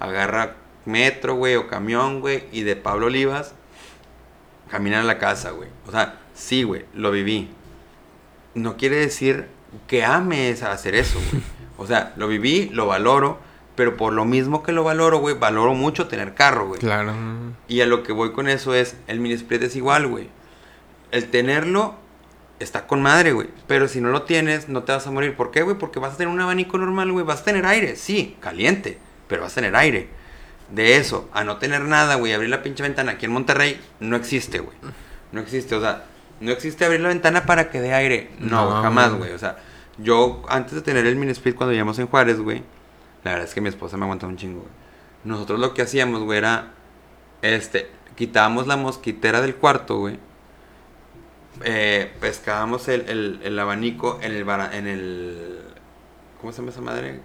Agarra metro, güey, o camión, güey, y de Pablo Olivas, caminar a la casa, güey. O sea, sí, güey, lo viví. No quiere decir que ames hacer eso, güey. O sea, lo viví, lo valoro, pero por lo mismo que lo valoro, güey, valoro mucho tener carro, güey. Claro. Y a lo que voy con eso es, el mini split es igual, güey. El tenerlo está con madre, güey. Pero si no lo tienes, no te vas a morir. ¿Por qué, güey? Porque vas a tener un abanico normal, güey. Vas a tener aire, sí, caliente, pero vas a tener aire. De eso, a no tener nada, güey, abrir la pinche ventana aquí en Monterrey, no existe, güey. No existe, o sea, no existe abrir la ventana para que dé aire. No, No, jamás, güey. O sea, yo antes de tener el mini split cuando vivíamos en Juárez, güey, la verdad es que mi esposa me aguantaba un chingo, güey. Nosotros lo que hacíamos, güey, era, este, quitábamos la mosquitera del cuarto, güey. Eh, pescábamos el, el- el abanico en el, en el, ¿cómo se llama esa madre?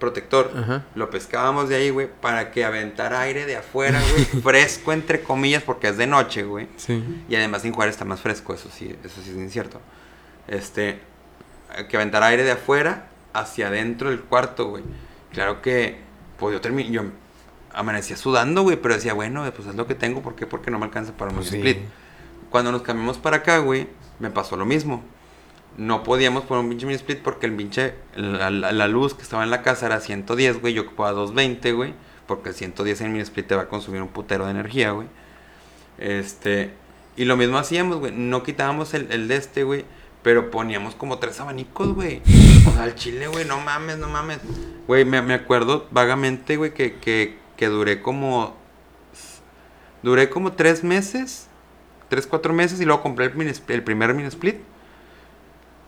Protector. Ajá. Lo pescábamos de ahí, güey, para que aventara aire de afuera, güey. fresco, entre comillas, porque es de noche, güey. Sí. Y además en Juárez está más fresco, eso sí, eso sí es incierto. Este, que aventara aire de afuera hacia adentro del cuarto, güey. Claro que, pues yo terminé, yo amanecía sudando, güey, pero decía, bueno, pues es lo que tengo, ¿por qué? Porque no me alcanza para un Pues sí. Cuando nos cambiamos para acá, güey, me pasó lo mismo. No podíamos poner un pinche mini split porque el pinche, la, luz que estaba en la casa era 110, güey, yo ocupaba 220, güey, porque el 110 en mini split te va a consumir un putero de energía, güey. Este, y lo mismo hacíamos, güey, no quitábamos el, el de este, güey, pero poníamos como tres abanicos, güey. O sea, al chile, güey, no mames, no mames. Güey, me, me acuerdo vagamente, güey, que, que, que duré como. Duré como tres meses. Tres, cuatro meses y luego compré el, el primer mini split.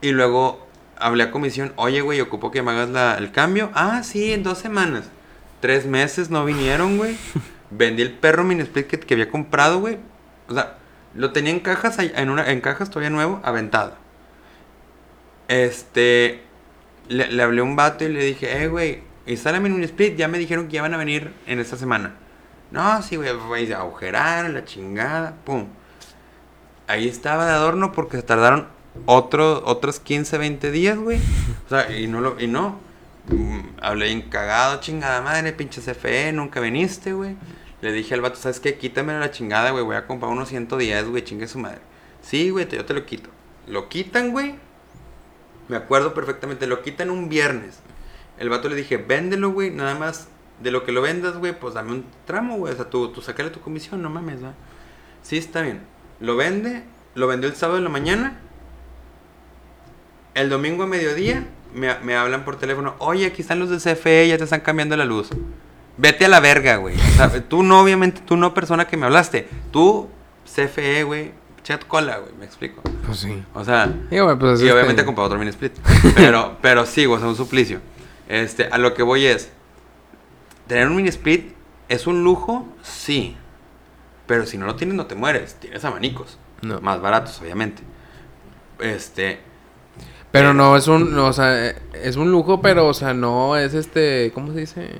Y luego hablé a comisión. Oye, güey, ocupo que me hagas la- el cambio. Ah, sí, en dos semanas. Tres meses no vinieron, güey. Vendí el perro mini split que, había comprado, güey. O sea, lo tenía en cajas, en, una, en cajas todavía nuevo, aventado. Este. Le, le hablé a un vato y le dije, eh, güey, instálame en un split. Ya me dijeron que ya van a venir en esta semana. No, sí, güey, güey, se agujeraron, la chingada, pum. Ahí estaba de adorno porque se tardaron otro, otros 15, 20 días, güey. O sea, y no lo, y no. Mm, Hablé bien cagado, chingada madre, pinche CFE, nunca viniste, güey. Le dije al vato, ¿sabes qué? Quítame la chingada, güey, voy a comprar unos 110, güey, chingue su madre. Sí, güey, yo te lo quito. Lo quitan, güey. Me acuerdo perfectamente, lo quitan un viernes. El vato le dije, véndelo, güey, nada más de lo que lo vendas, güey, pues dame un tramo, güey. O sea, tú, tú sacale tu comisión, no mames, ¿va? Sí, está bien. Lo vende, lo vendió el sábado en la mañana. El domingo a mediodía me, me hablan por teléfono, oye, aquí están los de CFE, ya te están cambiando la luz. Vete a la verga, güey. O sea, tú no, obviamente, tú no persona que me hablaste. Tú, CFE, güey, chat cola, güey, me explico. Pues sí. O sea, Y, pues, y este, obviamente he comprado otro mini split. Pero, pero sí, güey, sea, un suplicio. Este, a lo que voy es. Tener un mini split es un lujo, sí. Pero si no lo tienes, no te mueres. Tienes abanicos. No. Más baratos, obviamente. Este. Pero no, es un, no, o sea, eh, es un lujo, pero, o sea, no es este, ¿cómo se dice?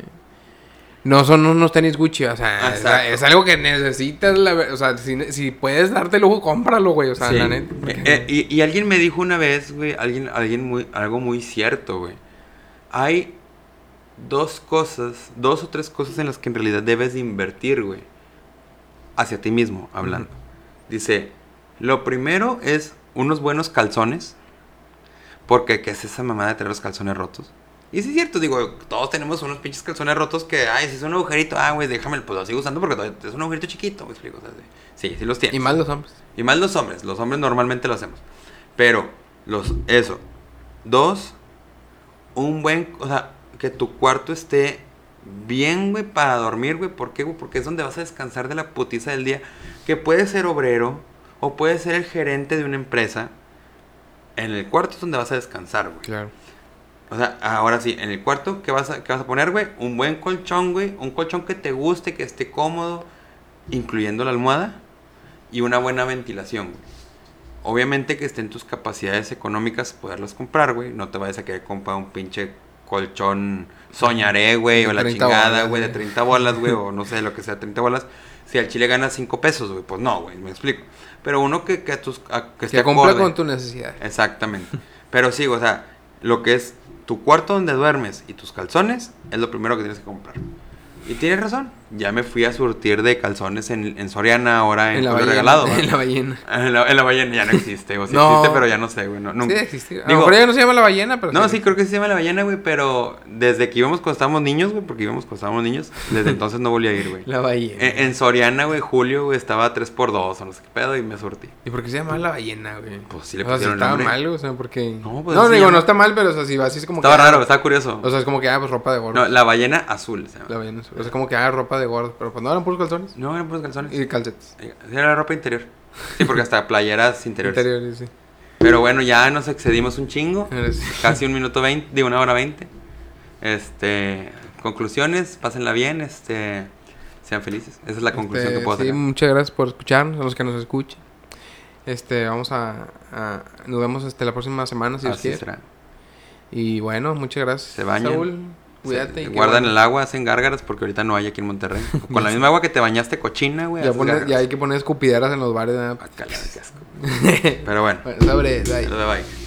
No son unos tenis Gucci, o sea, es, algo que necesitas, la ver- o sea, si, si puedes darte lujo, cómpralo, güey, o sea, sí. la neta. porque- Eh, eh, y, y alguien me dijo una vez, güey, alguien, alguien muy, algo muy cierto, güey. Hay dos cosas, dos o tres cosas en las que en realidad debes de invertir, güey. Hacia ti mismo, hablando. Dice, lo primero es unos buenos calzones. Porque, ¿qué es esa mamada de tener los calzones rotos? Y sí es cierto, digo, todos tenemos unos pinches calzones rotos que, ay, si es un agujerito, ah, güey, déjame, pues lo sigo usando porque es un agujerito chiquito, me explico. o sea, sí, sí, sí los tienes. y más los hombres. Y más los hombres. Los hombres normalmente lo hacemos. Pero, los, eso. Dos, un buen, o sea, que tu cuarto esté bien, güey, para dormir, güey. ¿Por qué, güey? Porque es donde vas a descansar de la putiza del día. Que puede ser obrero o puede ser el gerente de una empresa. En el cuarto es donde vas a descansar, güey. Claro. O sea, ahora sí, en el cuarto, ¿qué vas a, qué vas a poner, güey? Un buen colchón, güey. Un colchón que te guste, que esté cómodo, incluyendo la almohada. Y una buena ventilación, güey. Obviamente que estén tus capacidades económicas poderlas comprar, güey. No te vayas a querer comprar un pinche colchón soñaré, güey. O la 30 chingada, güey, de güey. 30 bolas, güey. o no sé, lo que sea, 30 bolas. Si al chile ganas 5 pesos, güey, pues no, güey, me explico. Pero uno que, que, a tus, a- que esté Que con tu necesidad. Exactamente. Pero sí, o sea, lo que es tu cuarto donde duermes y tus calzones es lo primero que tienes que comprar. Y tienes razón. Ya me fui a surtir de calzones en, en Soriana, ahora en, En la ballena. regalado. En la ballena. En la, en la ballena ya no existe. O sí No. existe, pero ya no sé, güey. No, nunca. Sí, existe. A lo mejor ya no se llama la ballena, pero no, sí, creo que se llama la ballena, güey. Pero desde que íbamos cuando estábamos niños, güey, porque íbamos cuando estábamos niños, desde entonces no volví a ir, güey. La ballena. En, en Soriana, güey, Julio, güey, estaba 3x2 o no sé qué pedo y me surtí. ¿Y por qué se llama la ballena, güey? Pues sí le o sea, si pusieron estaba mal, o sea, porque... No, pues no, digo, llama. no está mal, pero o sea, si va así es como Estaba que... raro, estaba curioso. O sea, es como que, ah, pues ropa de gordo. No, la ballena azul se llama. La ballena. O sea, como que, ah, ropa de gordo. Pero pues no eran puros calzones. No, eran puros calzones. Y calcetas. Era ropa interior. Sí, porque hasta playeras interiores. Interiores, sí. Pero bueno, ya nos excedimos un chingo. Casi un minuto veinte, de una hora veinte. Este, conclusiones, pásenla bien, este, sean felices. Esa es la conclusión Este, que puedo sí, sacar. muchas gracias por escucharnos, a los que nos escuchen. Este, vamos a, a- nos vemos este la próxima semana si Así quiere. será. Y bueno, muchas gracias. Se bañan. Saúl, cuídate. Se- y guardan el agua, hacen gárgaras porque ahorita no hay aquí en Monterrey. Con la misma agua que te bañaste cochina, güey. Ya, pones- ya hay que poner escupideras en los bares. qué asco. Pero bueno, Bueno, sobre, bye.